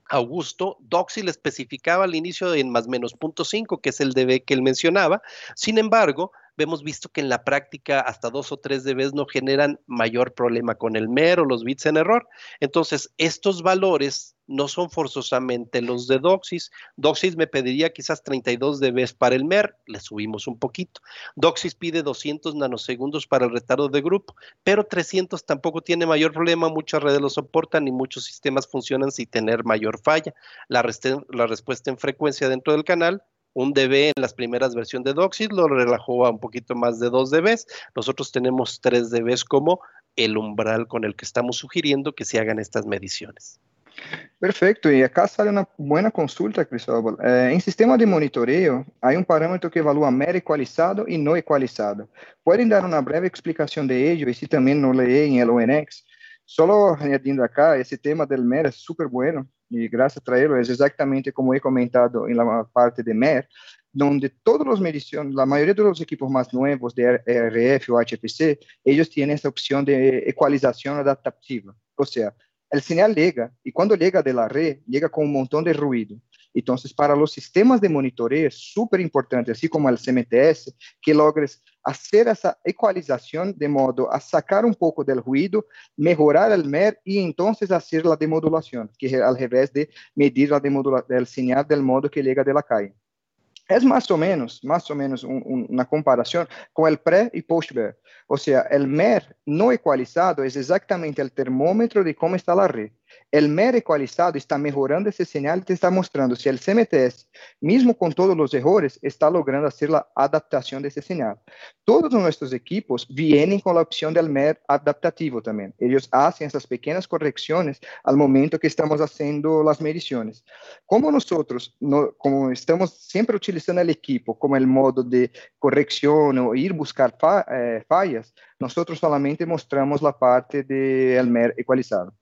Augusto, Doxy le especificaba al inicio en más menos punto 5, que es el dB que él mencionaba. Sin embargo, hemos visto que en la práctica hasta dos o tres dB no generan mayor problema con el MER o los bits en error. Entonces, estos valores no son forzosamente los de Doxis. Doxis me pediría quizás 32 dB para el MER, le subimos un poquito. Doxis pide 200 nanosegundos para el retardo de grupo, pero 300 tampoco tiene mayor problema, muchas redes lo soportan y muchos sistemas funcionan sin tener mayor falla. La, la respuesta en frecuencia dentro del canal un dB en las primeras versiones de Doxis, lo relajó a un poquito más de 2 dB. Nosotros tenemos 3 dB como el umbral con el que estamos sugiriendo que se hagan estas mediciones. Perfecto, e acá sale uma boa consulta, Cristóbal. É, em sistema de monitoreio, há um parâmetro que evalua MER equalizado e não equalizado. Podem dar uma breve explicação de ello e se também não leem em LONX? Só añadindo acá, esse tema del MER é super bueno e graças a ele é exatamente como he comentado em la parte de MER, donde todos os mediciones, a maioria dos equipos mais novos de RF ou HPC, eles têm essa opção de equalização adaptativa. Ou seja, o señal llega y cuando llega de la red, llega con un montón de ruido. Entonces, para los sistemas de monitoreo es súper importante, así como el CMTS, que logres hacer esa ecualización de modo a sacar un poco del ruido, mejorar el MER y entonces hacer la demodulación, que es al revés de medir la demodulación, señal del modo que llega de la calle. Es más o menos, más o menos una comparación con el pre y post-BER. O sea, el MER no ecualizado es exactamente el termómetro de cómo está la red. El MER ecualizado está mejorando ese señal y te está mostrando si el CMTS, mismo con todos los errores, está logrando hacer la adaptación de ese señal. Todos nuestros equipos vienen con la opción del MER adaptativo también. Ellos hacen esas pequeñas correcciones al momento que estamos haciendo las mediciones. Como nosotros, no, como estamos siempre utilizando el equipo como el modo de corrección o ir buscar eh, fallas, nosotros solamente mostramos la parte del MER ecualizado.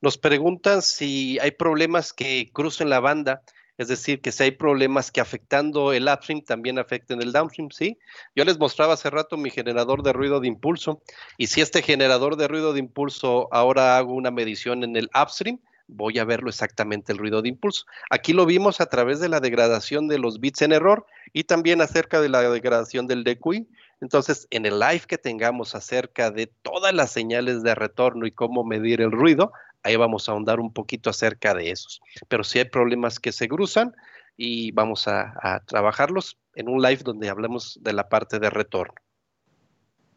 Nos preguntan si hay problemas que crucen la banda, es decir, que si hay problemas que afectando el upstream también afecten el downstream, ¿sí? Yo les mostraba hace rato mi generador de ruido de impulso y si este generador de ruido de impulso ahora hago una medición en el upstream, voy a verlo exactamente el ruido de impulso. Aquí lo vimos a través de la degradación de los bits en error y también acerca de la degradación del DQI. Entonces, en el live que tengamos acerca de todas las señales de retorno y cómo medir el ruido, ahí vamos a ahondar un poquito acerca de esos. Pero si hay problemas que se cruzan y vamos a, trabajarlos en un live donde hablemos de la parte de retorno.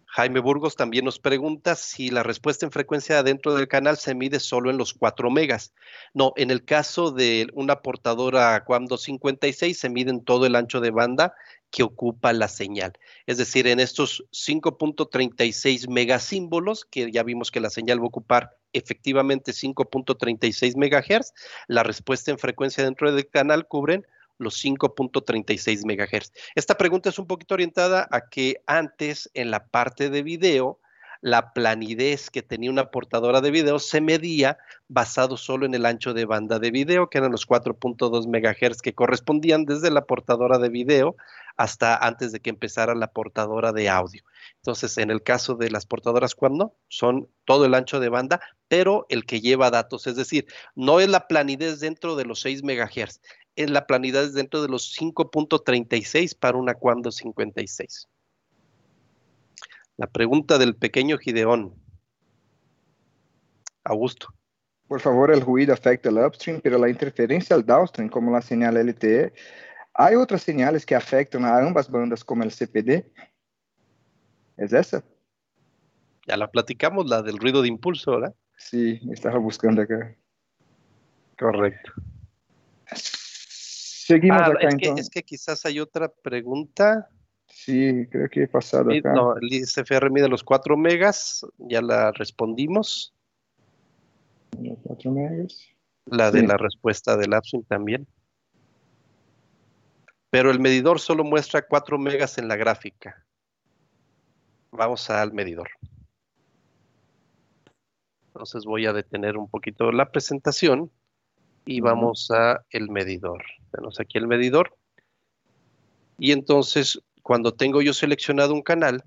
Jaime Burgos también nos pregunta si la respuesta en frecuencia dentro del canal se mide solo en los 4 megas. No, en el caso de una portadora QAM 256 se mide en todo el ancho de banda que ocupa la señal. Es decir, en estos 5.36 megasímbolos, que ya vimos que la señal va a ocupar efectivamente 5.36 megahertz, la respuesta en frecuencia dentro del canal cubren los 5.36 megahertz. Esta pregunta es un poquito orientada a que antes en la parte de video la planidez que tenía una portadora de video se medía basado solo en el ancho de banda de video, que eran los 4.2 MHz que correspondían desde la portadora de video hasta antes de que empezara la portadora de audio. Entonces, en el caso de las portadoras cuando son todo el ancho de banda, pero el que lleva datos, es decir, no es la planidez dentro de los 6 MHz, es la planidez dentro de los 5.36 para una cuando 56. La pregunta del pequeño Gideón. Augusto. Por favor, el ruido afecta el upstream, pero la interferencia al downstream, como la señal LTE, ¿hay otras señales que afectan a ambas bandas como el CPD? ¿Es esa? Ya la platicamos, la del ruido de impulso, ¿verdad? Sí, estaba buscando acá. Correcto. Seguimos ah, acá es entonces. Que, es que quizás hay otra pregunta. Sí, creo que he pasado acá. No, el ICFR mide los 4 megas, ya la respondimos. Los 4 megas. La de la respuesta del Upstream también. Pero el medidor solo muestra 4 megas en la gráfica. Vamos al medidor. Entonces voy a detener un poquito la presentación y vamos a el medidor. Tenemos aquí el medidor. Y entonces cuando tengo yo seleccionado un canal,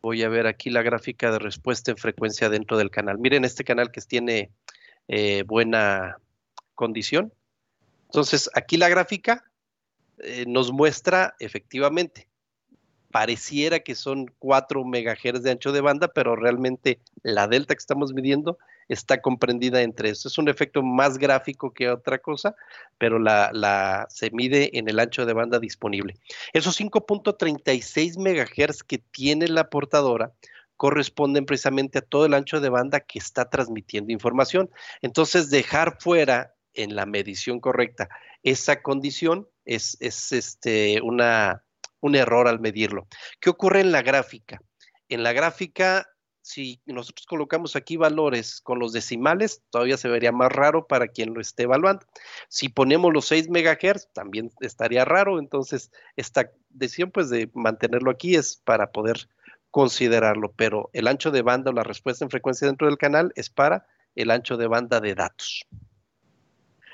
voy a ver aquí la gráfica de respuesta en frecuencia dentro del canal. Miren este canal que tiene eh, buena condición. Entonces, aquí la gráfica eh, nos muestra efectivamente pareciera que son 4 megahertz de ancho de banda, pero realmente la delta que estamos midiendo está comprendida entre eso. Es un efecto más gráfico que otra cosa, pero la, se mide en el ancho de banda disponible. Esos 5.36 megahertz que tiene la portadora corresponden precisamente a todo el ancho de banda que está transmitiendo información. Entonces, dejar fuera en la medición correcta esa condición es, es este, una un error al medirlo. ¿Qué ocurre en la gráfica? En la gráfica, si nosotros colocamos aquí valores con los decimales, todavía se vería más raro para quien lo esté evaluando. Si ponemos los 6 MHz, también estaría raro. Entonces, esta decisión pues de mantenerlo aquí es para poder considerarlo, pero el ancho de banda o la respuesta en frecuencia dentro del canal es para el ancho de banda de datos.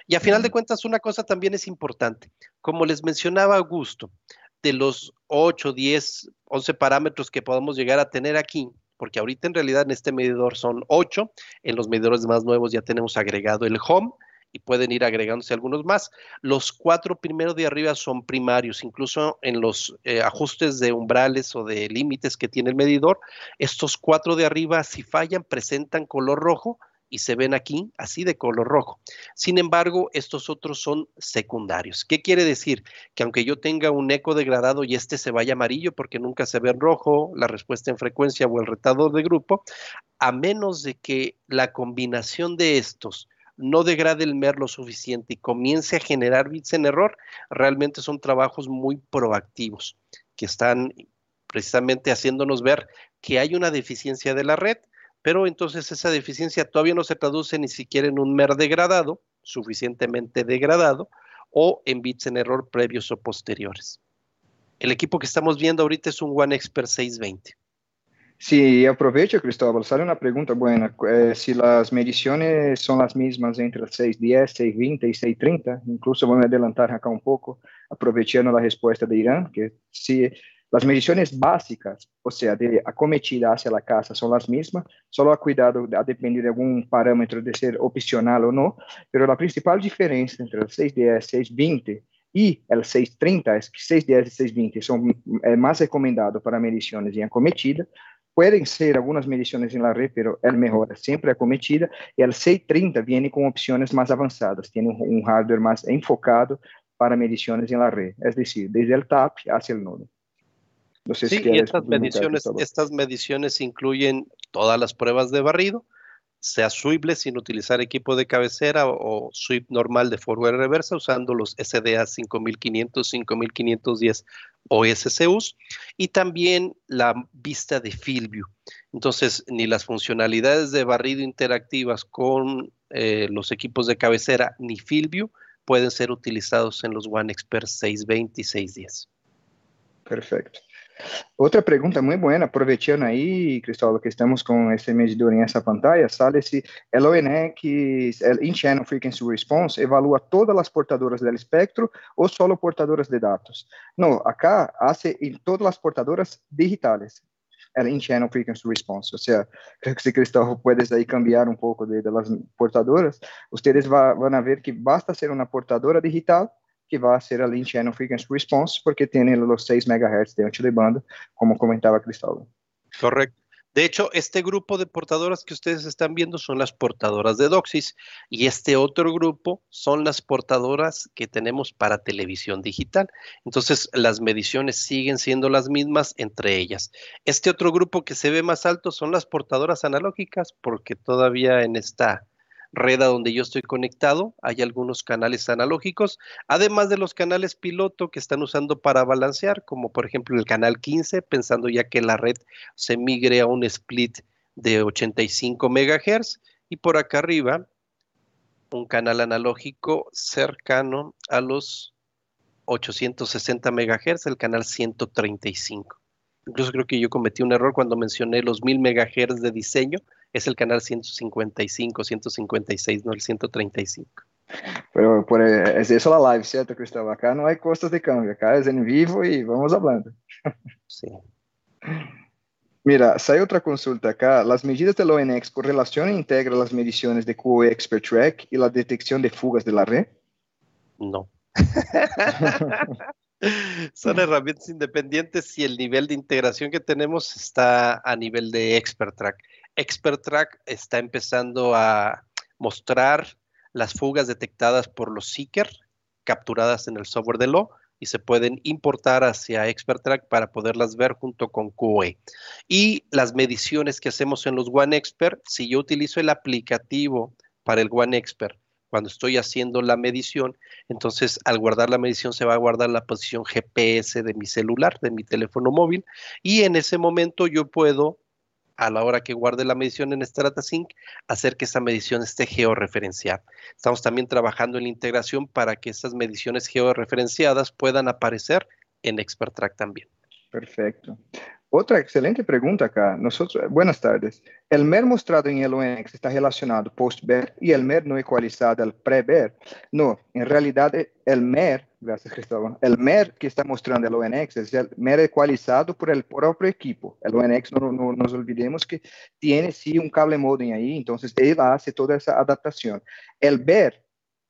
Y a final de cuentas, una cosa también es importante. Como les mencionaba Augusto, de los 8, 10, 11 parámetros que podamos llegar a tener aquí, porque ahorita en realidad en este medidor son 8, en los medidores más nuevos ya tenemos agregado el home y pueden ir agregándose algunos más. Los cuatro primeros de arriba son primarios, incluso en los eh, ajustes de umbrales o de límites que tiene el medidor, estos cuatro de arriba, si fallan, presentan color rojo y se ven aquí así de color rojo. Sin embargo, estos otros son secundarios. ¿Qué quiere decir? Que aunque yo tenga un eco degradado y este se vaya amarillo porque nunca se ve en rojo, la respuesta en frecuencia o el retador de grupo, a menos de que la combinación de estos no degrade el MER lo suficiente y comience a generar bits en error, realmente son trabajos muy proactivos que están precisamente haciéndonos ver que hay una deficiencia de la red pero entonces esa deficiencia todavía no se traduce ni siquiera en un MER degradado, suficientemente degradado, o en bits en error previos o posteriores. El equipo que estamos viendo ahorita es un One Expert 620. Sí, aprovecho, Cristóbal, sale una pregunta buena. Eh, si las mediciones son las mismas entre 610, 620 y 630, incluso voy a adelantar acá un poco, aprovechando la respuesta de Irán, que sí las mediciones básicas, o sea, de acometida hacia la casa, son las mismas, solo a cuidado a depender de algún parámetro de ser opcional o no, pero la principal diferencia entre el 610, 620 y el 630 es que 610 y 620 son eh, más recomendados para mediciones en acometida, pueden ser algunas mediciones en la red, pero el mejor siempre acometida, y el 630 viene con opciones más avanzadas, tiene un hardware más enfocado para mediciones en la red, es decir, desde el TAP hacia el nodo sí, y estas mediciones, estas mediciones incluyen todas las pruebas de barrido, sea swible sin utilizar equipo de cabecera o, sweep normal de forward reversa usando los SDA 5500, 5510 o SCUs y también la vista de field view. Entonces, ni las funcionalidades de barrido interactivas con eh, los equipos de cabecera ni field view pueden ser utilizados en los One Expert 620 y 610. Perfecto. Outra pergunta muito boa, aproveitando aí, Cristóvão, que estamos com esse medidor em essa pantalla, sale se o ONX, o In-Channel Frequency Response, evalua todas as portadoras do espectro ou só portadoras de dados? Não, acá hace em todas as portadoras digitales, o In-Channel Frequency Response. Ou seja, se Cristóvão puedes aí cambiar um pouco de, de las portadoras, vocês vão ver que basta ser uma portadora digital que vai ser a Lean Channel Frequency Response, porque tem os 6 MHz de ancho de banda, como comentaba Cristóbal. Correcto. De hecho, este grupo de portadoras que ustedes están viendo son las portadoras de DOCSIS y este otro grupo son las portadoras que tenemos para televisión digital. Entonces, las mediciones siguen siendo las mismas entre ellas. Este otro grupo que se ve más alto son las portadoras analógicas porque todavía en esta red a donde yo estoy conectado, hay algunos canales analógicos, además de los canales piloto que están usando para balancear, como por ejemplo el canal 15, pensando ya que la red se migre a un split de 85 MHz, y por acá arriba un canal analógico cercano a los 860 MHz, el canal 135. Incluso creo que yo cometí un error cuando mencioné los 1000 MHz de diseño es el canal 155, 156, no el 135. Pero por, es eso la live, ¿cierto, Cristóbal? Acá no hay costos de cambio, acá es en vivo y vamos hablando. Sí. Mira, hay otra consulta acá. Las medidas del ONX correlacionan e integran las mediciones de QoE Expert Track y la detección de fugas de la red? No. Son herramientas independientes si el nivel de integración que tenemos está a nivel de Expert Track. Expert Track está empezando a mostrar las fugas detectadas por los Seeker capturadas en el software de Lo y se pueden importar hacia Expert Track para poderlas ver junto con QE. Y las mediciones que hacemos en los One Expert, si yo utilizo el aplicativo para el One Expert cuando estoy haciendo la medición, entonces al guardar la medición se va a guardar la posición GPS de mi celular, de mi teléfono móvil, y en ese momento yo puedo, a la hora que guarde la medición en StrataSync, hacer que esa medición esté georreferenciada. Estamos también trabajando en la integración para que esas mediciones georreferenciadas puedan aparecer en ExpertTrack también. Perfecto. Otra excelente pregunta acá. Nosotros, buenas tardes. El MER mostrado en el ONX está relacionado post-BER y el MER no ecualizado al pre-BER. No, en realidad el MER, gracias Cristóbal, el MER que está mostrando el ONX es el MER ecualizado por el propio equipo. El ONX, no, no nos olvidemos que tiene sí un cable modem ahí, entonces él hace toda esa adaptación. El BER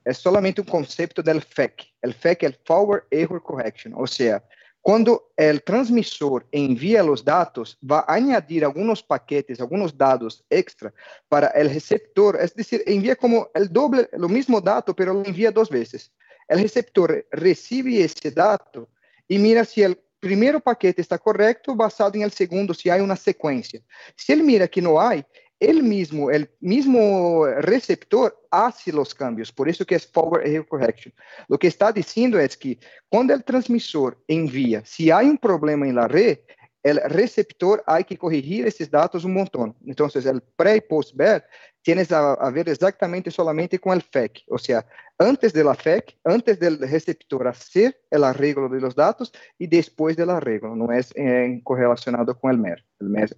é solamente um conceito del FEC. O FEC é Forward Error Correction, ou seja, quando o transmissor envia os dados, vai añadir alguns paquetes, alguns dados extra para o receptor, é decir, envia como o doble, o mesmo dado, pero lo envia duas vezes. O receptor recebe esse dado e mira se o primeiro paquete está correto, basado em el segundo, se há uma sequência. Se ele mira que não há, el mismo, el mismo receptor hace los cambios, por eso que es forward error correction. Lo que está diciendo es que cuando el transmisor envía, si hay un problema en la red, el receptor hay que corregir esos datos un montón. Entonces, el pre y post-bed tienes a, a, ver exactamente solamente con el FEC, o sea, antes de la FEC, antes del receptor hacer el arreglo de los datos y después del arreglo, no es eh, correlacionado con el MER. El MER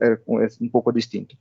es un poco distinto.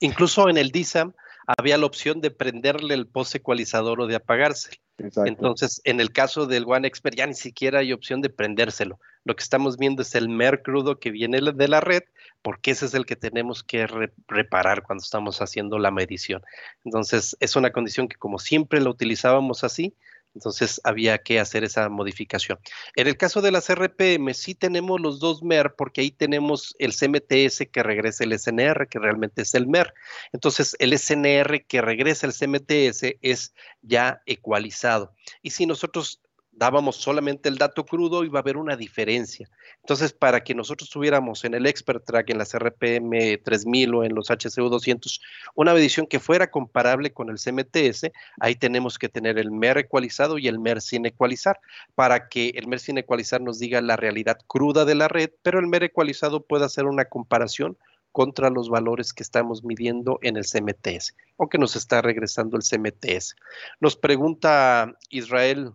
Incluso en el DISAM había la opción de prenderle el post ecualizador o de apagarse. Entonces, en el caso del One Expert ya ni siquiera hay opción de prendérselo. Lo que estamos viendo es el mer crudo que viene de la red, porque ese es el que tenemos que reparar cuando estamos haciendo la medición. Entonces, es una condición que como siempre la utilizábamos así, entonces había que hacer esa modificación. En el caso de las RPM, sí tenemos los dos MER porque ahí tenemos el CMTS que regresa el SNR, que realmente es el MER. Entonces el SNR que regresa el CMTS es ya ecualizado. Y si nosotros dábamos solamente el dato crudo, iba a haber una diferencia. Entonces, para que nosotros tuviéramos en el Expert Track, en las RPM 3000 o en los HCU 200, una medición que fuera comparable con el CMTS, ahí tenemos que tener el MER ecualizado y el MER sin ecualizar, para que el MER sin ecualizar nos diga la realidad cruda de la red, pero el MER ecualizado pueda hacer una comparación contra los valores que estamos midiendo en el CMTS o que nos está regresando el CMTS. Nos pregunta Israel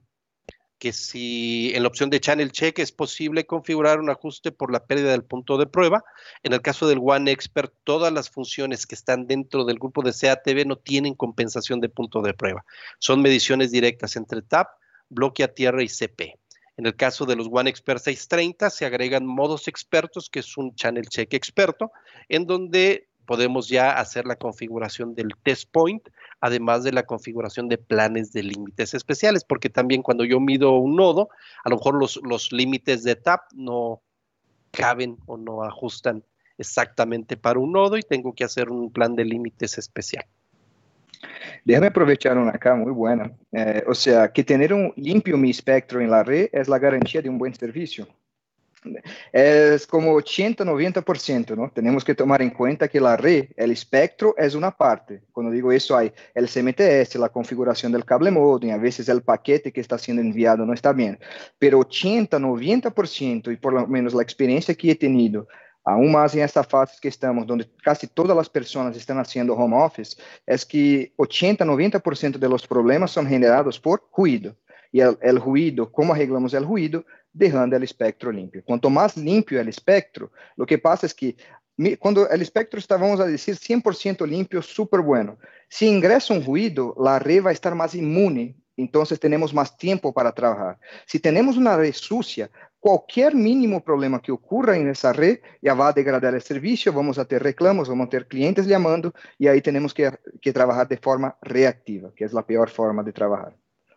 que si en la opción de Channel Check es posible configurar un ajuste por la pérdida del punto de prueba. En el caso del One Expert, todas las funciones que están dentro del grupo de CATV no tienen compensación de punto de prueba. Son mediciones directas entre TAP, bloque a tierra y CP. En el caso de los One Expert 630 se agregan modos expertos, que es un Channel Check experto, en donde podemos ya hacer la configuración del test point, además de la configuración de planes de límites especiales, porque también cuando yo mido un nodo, a lo mejor los, los límites de TAP no caben o no ajustan exactamente para un nodo y tengo que hacer un plan de límites especial. Déjame aprovechar una acá muy buena. Eh, o sea, que tener un limpio mi espectro en la red es la garantía de un buen servicio. Es como 80, 90%, ¿no? Tenemos que tomar en cuenta que la red, el espectro es una parte. Cuando digo eso hay el CMTS, la configuración del cable modem, a veces el paquete que está siendo enviado no está bien, pero 80, 90% y por lo menos la experiencia que he tenido aún más en esta fase que estamos, donde casi todas las personas están haciendo home office, es que 80-90% de los problemas son generados por ruido. Y el, el, ruido, ¿cómo arreglamos el ruido? Dejando el espectro limpio. Cuanto más limpio el espectro, lo que pasa es que cuando el espectro está, vamos a decir, 100% limpio, súper bueno. Si ingresa un ruido, la red va a estar más inmune, entonces tenemos más tiempo para trabajar. Si tenemos una red sucia, cualquier mínimo problema que ocurra en esa red ya va a degradar el servicio, vamos a tener reclamos, vamos a tener clientes llamando y ahí tenemos que, que trabajar de forma reactiva, que es la peor forma de trabajar.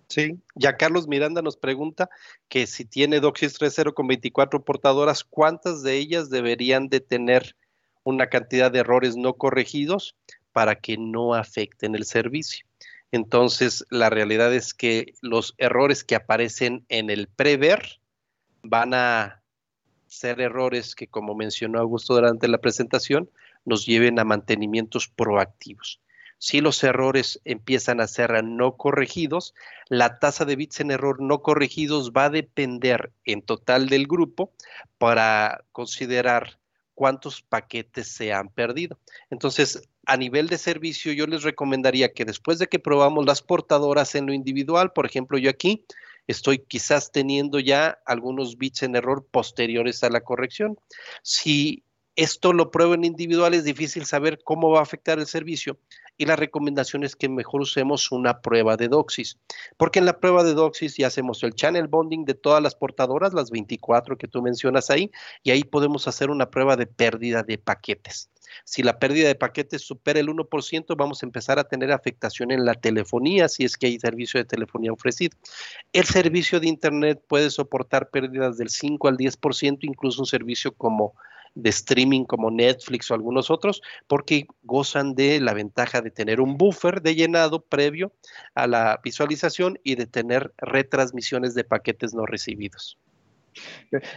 Sí, ya Carlos Miranda nos pregunta que si tiene DOCSIS 3.0 con 24 portadoras, ¿cuántas de ellas deberían de tener una cantidad de errores no corregidos para que no afecten el servicio? Entonces, la realidad es que los errores que aparecen en el prever van a ser errores que, como mencionó Augusto durante la presentación, nos lleven a mantenimientos proactivos. Si los errores empiezan a ser no corregidos, la tasa de bits en error no corregidos va a depender en total del grupo para considerar cuántos paquetes se han perdido. Entonces, a nivel de servicio, yo les recomendaría que después de que probamos las portadoras en lo individual, por ejemplo, yo aquí estoy quizás teniendo ya algunos bits en error posteriores a la corrección. Si Esto lo pruebo en individual, es difícil saber cómo va a afectar el servicio y la recomendación es que mejor usemos una prueba de doxis, porque en la prueba de doxis ya hacemos el channel bonding de todas las portadoras, las 24 que tú mencionas ahí, y ahí podemos hacer una prueba de pérdida de paquetes. Si la pérdida de paquetes supera el 1%, vamos a empezar a tener afectación en la telefonía, si es que hay servicio de telefonía ofrecido. El servicio de Internet puede soportar pérdidas del 5 al 10%, incluso un servicio como de streaming como Netflix o algunos otros, porque gozan de la ventaja de tener un buffer de llenado previo a la visualización y de tener retransmisiones de paquetes no recibidos.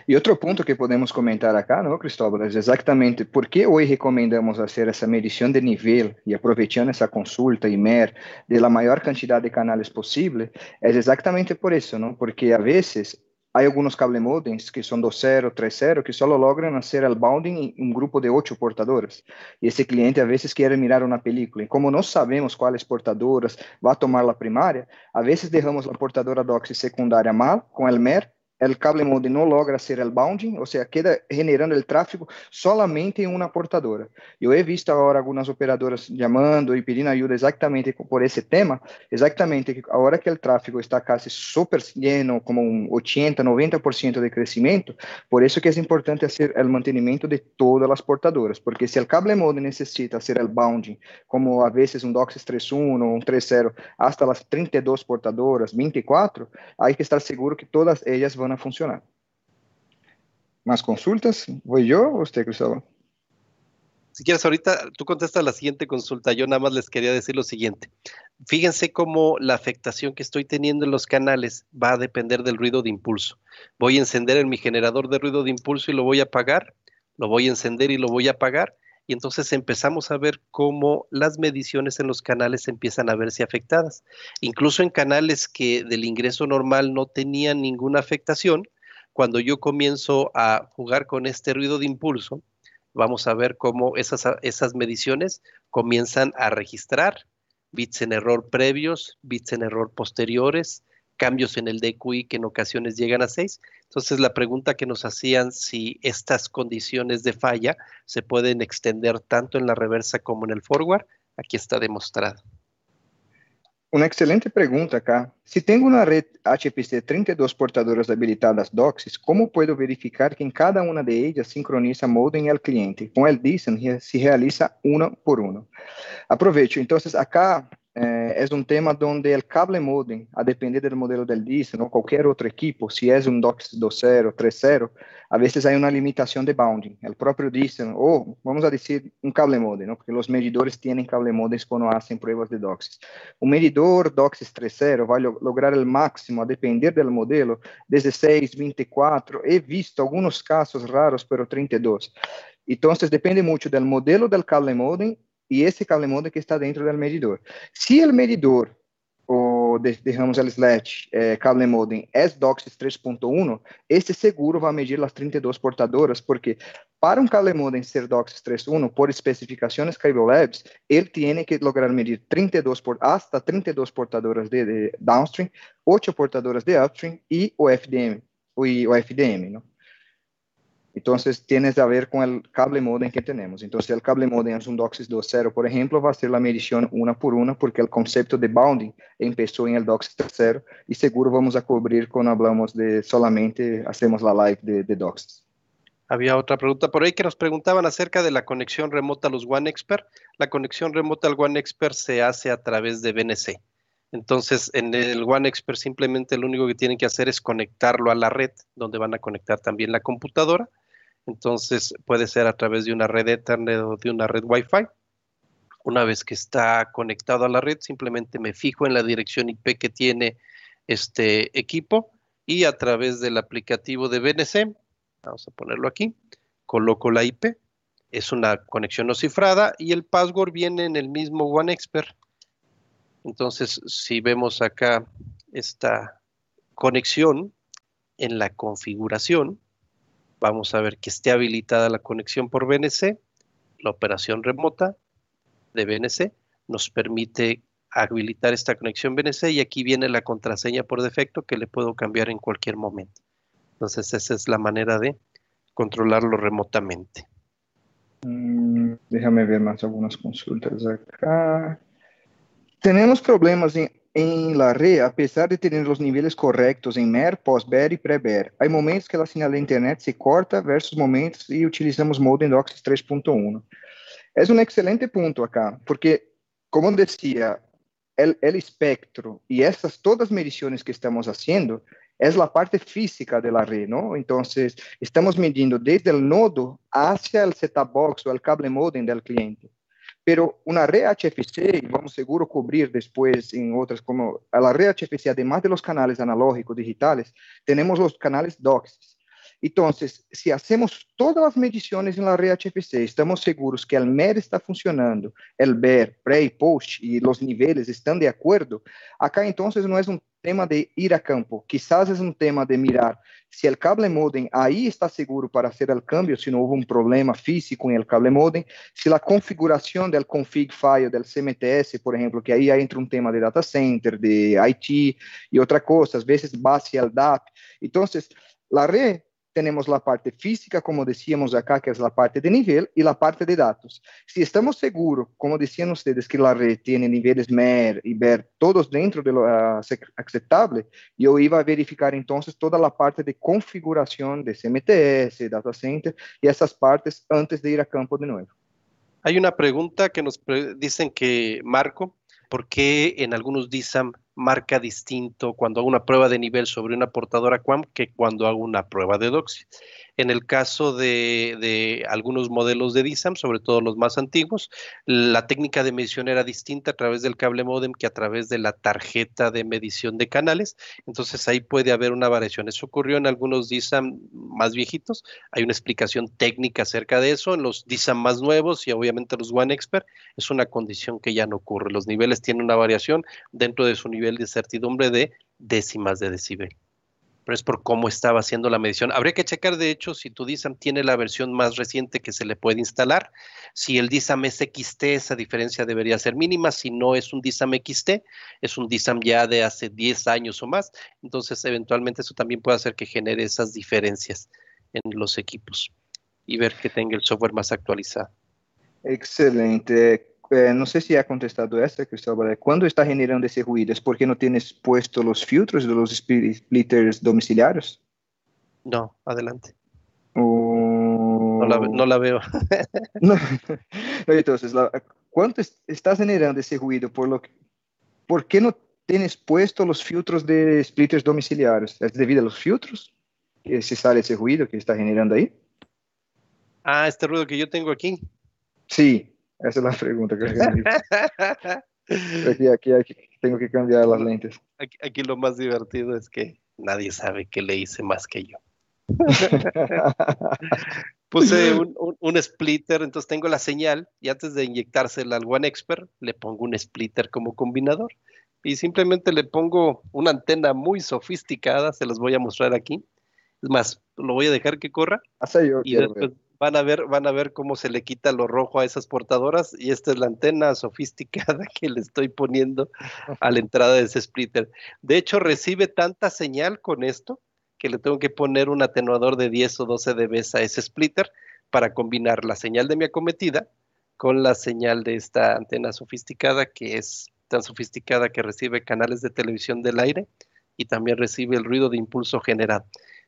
Y otro punto que podemos comentar acá, ¿no, Cristóbal? Es exactamente por qué hoy recomendamos hacer esa medición de nivel y aprovechando esa consulta y MER de la mayor cantidad de canales posible. Es exactamente por eso, ¿no? Porque a veces Há alguns cable modems que são 2.0, 3.0, que só logram hacer el bounding em um grupo de oito portadoras. E esse cliente, a vezes, quer mirar uma película. E como não sabemos quais portadoras vai tomar a primária, a vezes derramos a portadora DOCSIS secundária mal, com el MER, el cable modem no logra hacer el bounding, o sea, queda generando el tráfego solamente en una portadora. Yo he visto ahora algunas operadoras llamando y pidiendo ayuda exactamente por ese tema, exactamente que ahora que el tráfego está casi súper lleno, como un 80, 90% de crecimiento, por eso que es importante hacer el mantenimiento de todas las portadoras, porque si el cable modem necesita hacer el bounding, como a veces un DOCSIS 3.1 o un 3.0, hasta las 32 portadoras, 24, hay que estar seguro que todas ellas van a funcionar. ¿Más consultas? ¿Voy yo o usted, Cristóbal? Si quieres, ahorita tú contestas la siguiente consulta. Yo nada más les quería decir lo siguiente. Fíjense cómo la afectación que estoy teniendo en los canales va a depender del ruido de impulso. Voy a encender en mi generador de ruido de impulso y lo voy a apagar. Lo voy a encender y lo voy a apagar y entonces empezamos a ver cómo las mediciones en los canales empiezan a verse afectadas. Incluso en canales que del ingreso normal no tenían ninguna afectación, cuando yo comienzo a jugar con este ruido de impulso, vamos a ver cómo esas, esas mediciones comienzan a registrar bits en error previos, bits en error posteriores, cambios en el DQI que en ocasiones llegan a 6. Entonces la pregunta que nos hacían si estas condiciones de falla se pueden extender tanto en la reversa como en el forward, aquí está demostrado. Una excelente pregunta acá. Si tengo una red HPC 32 portadoras habilitadas DOCSIS, ¿cómo puedo verificar que en cada una de ellas sincroniza modem al cliente? Con el DISN se realiza uno por uno. Aprovecho. Entonces, acá eh, es un tema donde el cable modem, a depender del modelo del DISN o cualquier otro equipo, si es un DOCSIS 2.0, 3.0, a veces hay una limitación de bounding. El propio DISN, o vamos a decir un cable modem, ¿no? porque los medidores tienen cable modems cuando hacen pruebas de DOCSIS. Un medidor DOCSIS 3.0 va a lo lograr el máximo, a depender del modelo, 16, 24. He visto algunos casos raros, pero 32. Entonces depende mucho del modelo del cable modem y ese cable modem que está dentro del medidor. Si el medidor, o dejamos el slash eh, cable DOCSIS 3.1, este seguro va a medir las 32 portadoras, porque para un cable modem ser DOCSIS 3.1, por especificaciones Cable Labs, él tiene que lograr medir 32 por, hasta 32 portadoras de, de downstream, 8 portadoras de upstream y o FDM, o, o FDM, ¿no? Entonces, tienes a ver con el cable modem que tenemos. Entonces, el cable modem es un DOCSIS 2.0, por ejemplo, va a ser la medición una por una, porque el concepto de bounding empezó en el DOCSIS 3.0 y seguro vamos a cubrir cuando hablamos de solamente hacemos la live de, de DOCSIS. Había otra pregunta por ahí que nos preguntaban acerca de la conexión remota a los One Expert. La conexión remota al One Expert se hace a través de BNC. Entonces, en el One Expert simplemente lo único que tienen que hacer es conectarlo a la red, donde van a conectar también la computadora entonces puede ser a través de una red Ethernet o de una red Wi-Fi. Una vez que está conectado a la red, simplemente me fijo en la dirección IP que tiene este equipo y a través del aplicativo de BNC, vamos a ponerlo aquí, coloco la IP. Es una conexión no cifrada y el password viene en el mismo OneExpert. Entonces, si vemos acá esta conexión en la configuración, Vamos a ver que esté habilitada la conexión por BNC. La operación remota de BNC nos permite habilitar esta conexión BNC y aquí viene la contraseña por defecto que le puedo cambiar en cualquier momento. Entonces esa es la manera de controlarlo remotamente. déjame ver más algunas consultas acá. Tenemos problemas en, en, la red a pesar de tener los niveles correctos en MER, pós-BER y pre-BER. Hay momentos que la señal de internet se corta versus momentos y utilizamos modem DOCSIS 3.1. Es un excelente punto acá, porque, como decía, el, el espectro y estas todas mediciones que estamos haciendo es la parte física de la ¿no? Entonces, estamos midiendo desde el nodo hacia el setup box o cable modem del cliente. Pero una red HFC, y vamos seguro cubrir después en otras como a la red HFC, además de los canales analógicos digitales, tenemos los canales DOCSIS. Entonces, si hacemos todas las mediciones en la red HFC, estamos seguros que el MER está funcionando, el BER, pre y post, y los niveles están de acuerdo, acá entonces no es un tema de ir a campo, quizás es un tema de mirar si el cable modem ahí está seguro para hacer el cambio, si no hubo un problema físico en el cable modem, si la configuración del config file del CMTS, por ejemplo, que ahí entra un tema de data center, de IT y otra cosa, a veces base DAP. Entonces, la red tenemos la parte física, como decíamos acá, que es la parte de nivel, y la parte de datos. Si estamos seguros, como decían ustedes, que la red tiene niveles MER y BER todos dentro de lo uh, aceptable, yo iba a verificar entonces toda la parte de configuración de CMTS, data center y esas partes antes de ir a campo de nuevo. Hay una pregunta que nos dicen que, Marco, ¿por qué en algunos DISAM marca distinto cuando hago una prueba de nivel sobre una portadora QAM que cuando hago una prueba de DOCSIS. En el caso de, algunos modelos de DISAM, sobre todo los más antiguos, la técnica de medición era distinta a través del cable modem que a través de la tarjeta de medición de canales. Entonces ahí puede haber una variación. Eso ocurrió en algunos DISAM más viejitos. Hay una explicación técnica acerca de eso. En los DISAM más nuevos y obviamente los One Expert es una condición que ya no ocurre. Los niveles tienen una variación dentro de su nivel de certidumbre de décimas de decibel pero es por cómo estaba haciendo la medición. Habría que checar, de hecho, si tu DISAM tiene la versión más reciente que se le puede instalar. Si el DISAM es XT, esa diferencia debería ser mínima. Si no es un DISAM XT, es un DISAM ya de hace 10 años o más. Entonces, eventualmente eso también puede hacer que genere esas diferencias en los equipos y ver que tenga el software más actualizado. Excelente. Eh, no sé si ha contestado esta, Cristóbal. ¿Cuándo está generando ese ruido? ¿Es porque no tienes puesto los filtros de los splitters domiciliarios? No, adelante. No, la, veo. no. Entonces, ¿cuánto estás generando ese ruido? Por, lo ¿Por qué no tienes puesto los filtros de splitters domiciliarios? ¿Es debido a los filtros que se sale ese ruido que está generando ahí? Ah, este ruido que yo tengo aquí. Sí, esa es la pregunta que aquí, aquí, aquí, tengo que cambiar las lentes. Aquí, lo más divertido es que nadie sabe que le hice más que yo. Puse un, un, splitter, entonces tengo la señal y antes de inyectársela al One Expert le pongo un splitter como combinador y simplemente le pongo una antena muy sofisticada, se los voy a mostrar aquí. Es más, lo voy a dejar que corra. yo y después, van a ver, van a ver cómo se le quita lo rojo a esas portadoras y esta es la antena sofisticada que le estoy poniendo a la entrada de ese splitter. De hecho, recibe tanta señal con esto que le tengo que poner un atenuador de 10 o 12 dB a ese splitter para combinar la señal de mi acometida con la señal de esta antena sofisticada que es tan sofisticada que recibe canales de televisión del aire y también recibe el ruido de impulso generado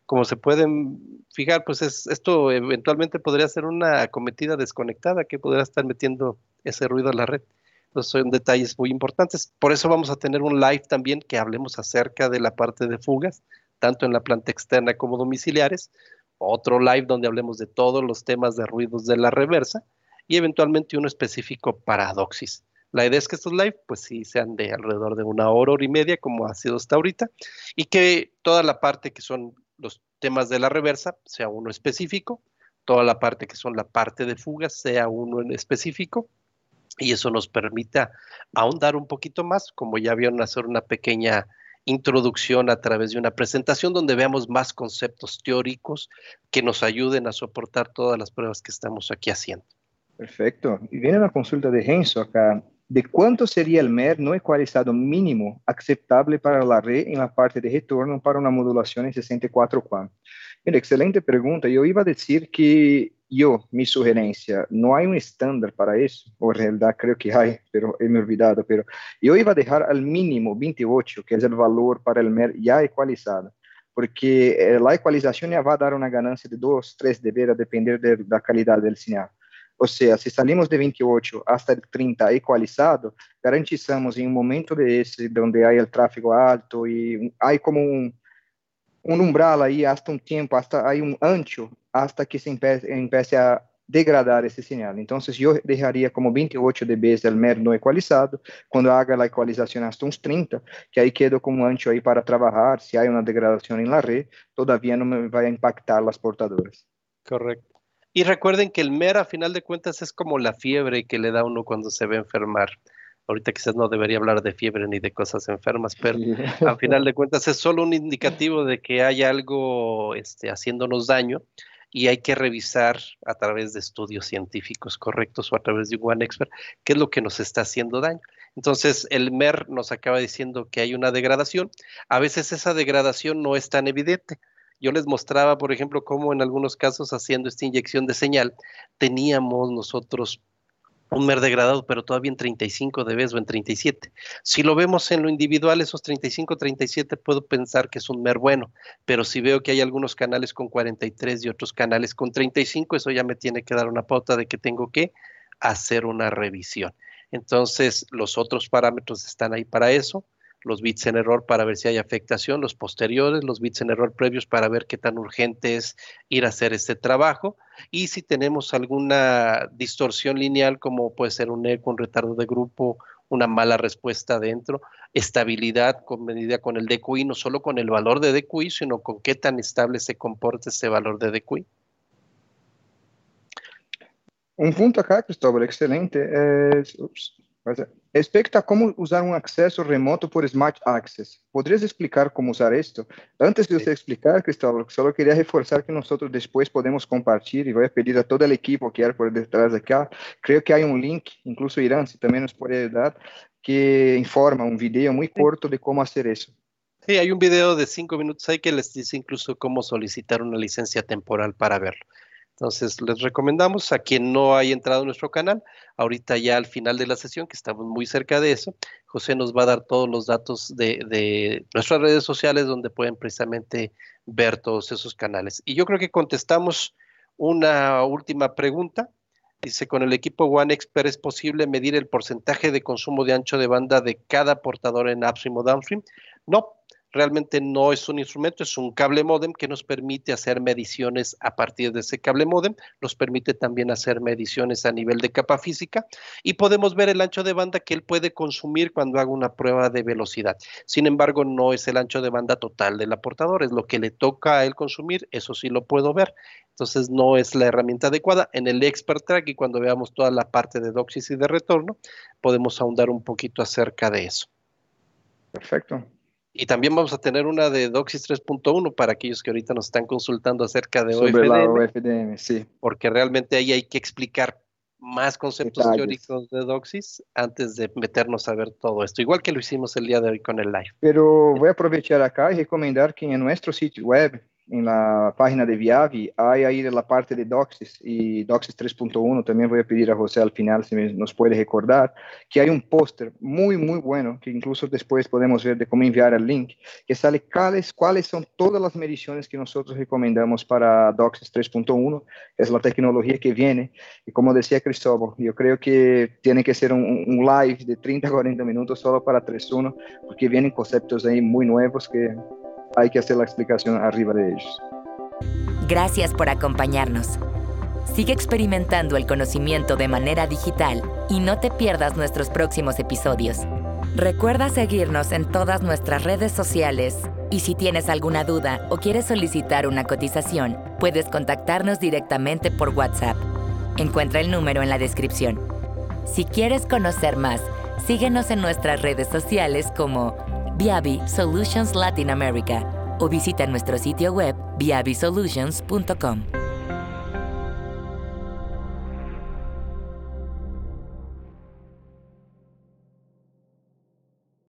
como se pueden fijar, pues es, esto eventualmente podría ser una cometida desconectada que podría estar metiendo ese ruido a la red. Entonces son detalles muy importantes. Por eso vamos a tener un live también que hablemos acerca de la parte de fugas, tanto en la planta externa como domiciliares. Otro live donde hablemos de todos los temas de ruidos de la reversa y eventualmente uno específico para Doxis. La idea es que estos live, pues sí, sean de alrededor de una hora, hora y media, como ha sido hasta ahorita, y que toda la parte que son los temas de la reversa sea uno específico, toda la parte que son la parte de fugas sea uno en específico, y eso nos permita ahondar un poquito más, como ya vieron hacer una pequeña introducción a través de una presentación donde veamos más conceptos teóricos que nos ayuden a soportar todas las pruebas que estamos aquí haciendo. Perfecto. Y viene una consulta de Genso acá. De cuánto sería el MER no ecualizado mínimo aceptable para la red en la parte de retorno para una modulación en 64 cuadros. Mira, excelente pregunta. Yo iba a decir que yo, mi sugerencia, no hay un estándar para eso, o en realidad creo que hay, pero he me olvidado, pero yo iba a dejar al mínimo 28, que es el valor para el MER ya ecualizado, porque eh, la ecualización ya va a dar una ganancia de 2, 3 dB a depender de la calidad del señal. O sea, si salimos de 28 hasta el 30 ecualizado, garantizamos en un momento de ese donde hay el tráfego alto y hay como un, un umbral ahí hasta un tiempo, hasta hay un ancho, hasta que se empiece, empiece a degradar ese señal. Entonces yo dejaría como 28 dB del MER no ecualizado, cuando haga la ecualización hasta uns 30, que ahí quedo como ancho ahí para trabajar, si hay una degradación en la red, todavía no me va a impactar las portadoras. Correcto. Y recuerden que el MER a final de cuentas es como la fiebre que le da uno cuando se ve enfermar. Ahorita quizás no debería hablar de fiebre ni de cosas enfermas, pero a final de cuentas es solo un indicativo de que hay algo este, haciéndonos daño y hay que revisar a través de estudios científicos correctos o a través de un One Expert qué es lo que nos está haciendo daño. Entonces, el MER nos acaba diciendo que hay una degradación. A veces esa degradación no es tan evidente. Yo les mostraba, por ejemplo, cómo en algunos casos haciendo esta inyección de señal teníamos nosotros un MER degradado, pero todavía en 35 dB o en 37. Si lo vemos en lo individual, esos 35, 37, puedo pensar que es un MER bueno, pero si veo que hay algunos canales con 43 y otros canales con 35, eso ya me tiene que dar una pauta de que tengo que hacer una revisión. Entonces, los otros parámetros están ahí para eso los bits en error para ver si hay afectación, los posteriores, los bits en error previos para ver qué tan urgente es ir a hacer este trabajo y si tenemos alguna distorsión lineal como puede ser un eco, un retardo de grupo, una mala respuesta dentro, estabilidad con medida con el DQI, no solo con el valor de DQI, sino con qué tan estable se comporta ese valor de DQI. Un punto acá, Cristóbal, excelente. Es, Respecto a cómo usar un acceso remoto por Smart Access, ¿podrías explicar cómo usar esto? Antes de usted explicar, Cristóbal, solo quería reforzar que nosotros después podemos compartir y voy a pedir a todo el equipo que hay por detrás de acá. Creo que hay un link, incluso Irán, si también nos puede ayudar, que informa un video muy corto de cómo hacer eso. Sí, hay un video de cinco minutos ahí que les dice incluso cómo solicitar una licencia temporal para verlo. Entonces, les recomendamos a quien no haya entrado a nuestro canal, ahorita ya al final de la sesión, que estamos muy cerca de eso, José nos va a dar todos los datos de, nuestras redes sociales donde pueden precisamente ver todos esos canales. Y yo creo que contestamos una última pregunta. Dice, con el equipo One Expert es posible medir el porcentaje de consumo de ancho de banda de cada portador en upstream o downstream. No, realmente no es un instrumento, es un cable modem que nos permite hacer mediciones a partir de ese cable modem, nos permite también hacer mediciones a nivel de capa física y podemos ver el ancho de banda que él puede consumir cuando haga una prueba de velocidad. Sin embargo, no es el ancho de banda total del aportador, es lo que le toca a él consumir, eso sí lo puedo ver. Entonces no es la herramienta adecuada. En el Expert Track y cuando veamos toda la parte de doxis y de retorno, podemos ahondar un poquito acerca de eso. Perfecto. Y también vamos a tener una de Doxis 3.1 para aquellos que ahorita nos están consultando acerca de Sobre OFDM. sí. Porque realmente ahí hay que explicar más conceptos teóricos de Doxis antes de meternos a ver todo esto, igual que lo hicimos el día de hoy con el live. Pero voy a aprovechar acá y recomendar que en nuestro sitio web en la página de Viavi hay ahí la parte de Doxis y Doxis 3.1. También voy a pedir a José al final si nos puede recordar que hay un póster muy, muy bueno que incluso después podemos ver de cómo enviar el link, que sale cuáles, cuáles son todas las mediciones que nosotros recomendamos para Doxis 3.1. Es la tecnología que viene. Y como decía Cristóbal, yo creo que tiene que ser un, un live de 30, 40 minutos solo para 3.1, porque vienen conceptos ahí muy nuevos que hay que hacer la explicación arriba de ellos. Gracias por acompañarnos. Sigue experimentando el conocimiento de manera digital y no te pierdas nuestros próximos episodios. Recuerda seguirnos en todas nuestras redes sociales y si tienes alguna duda o quieres solicitar una cotización, puedes contactarnos directamente por WhatsApp. Encuentra el número en la descripción. Si quieres conocer más, síguenos en nuestras redes sociales como Viavi Solutions Latin America o visita nuestro sitio web viavisolutions.com.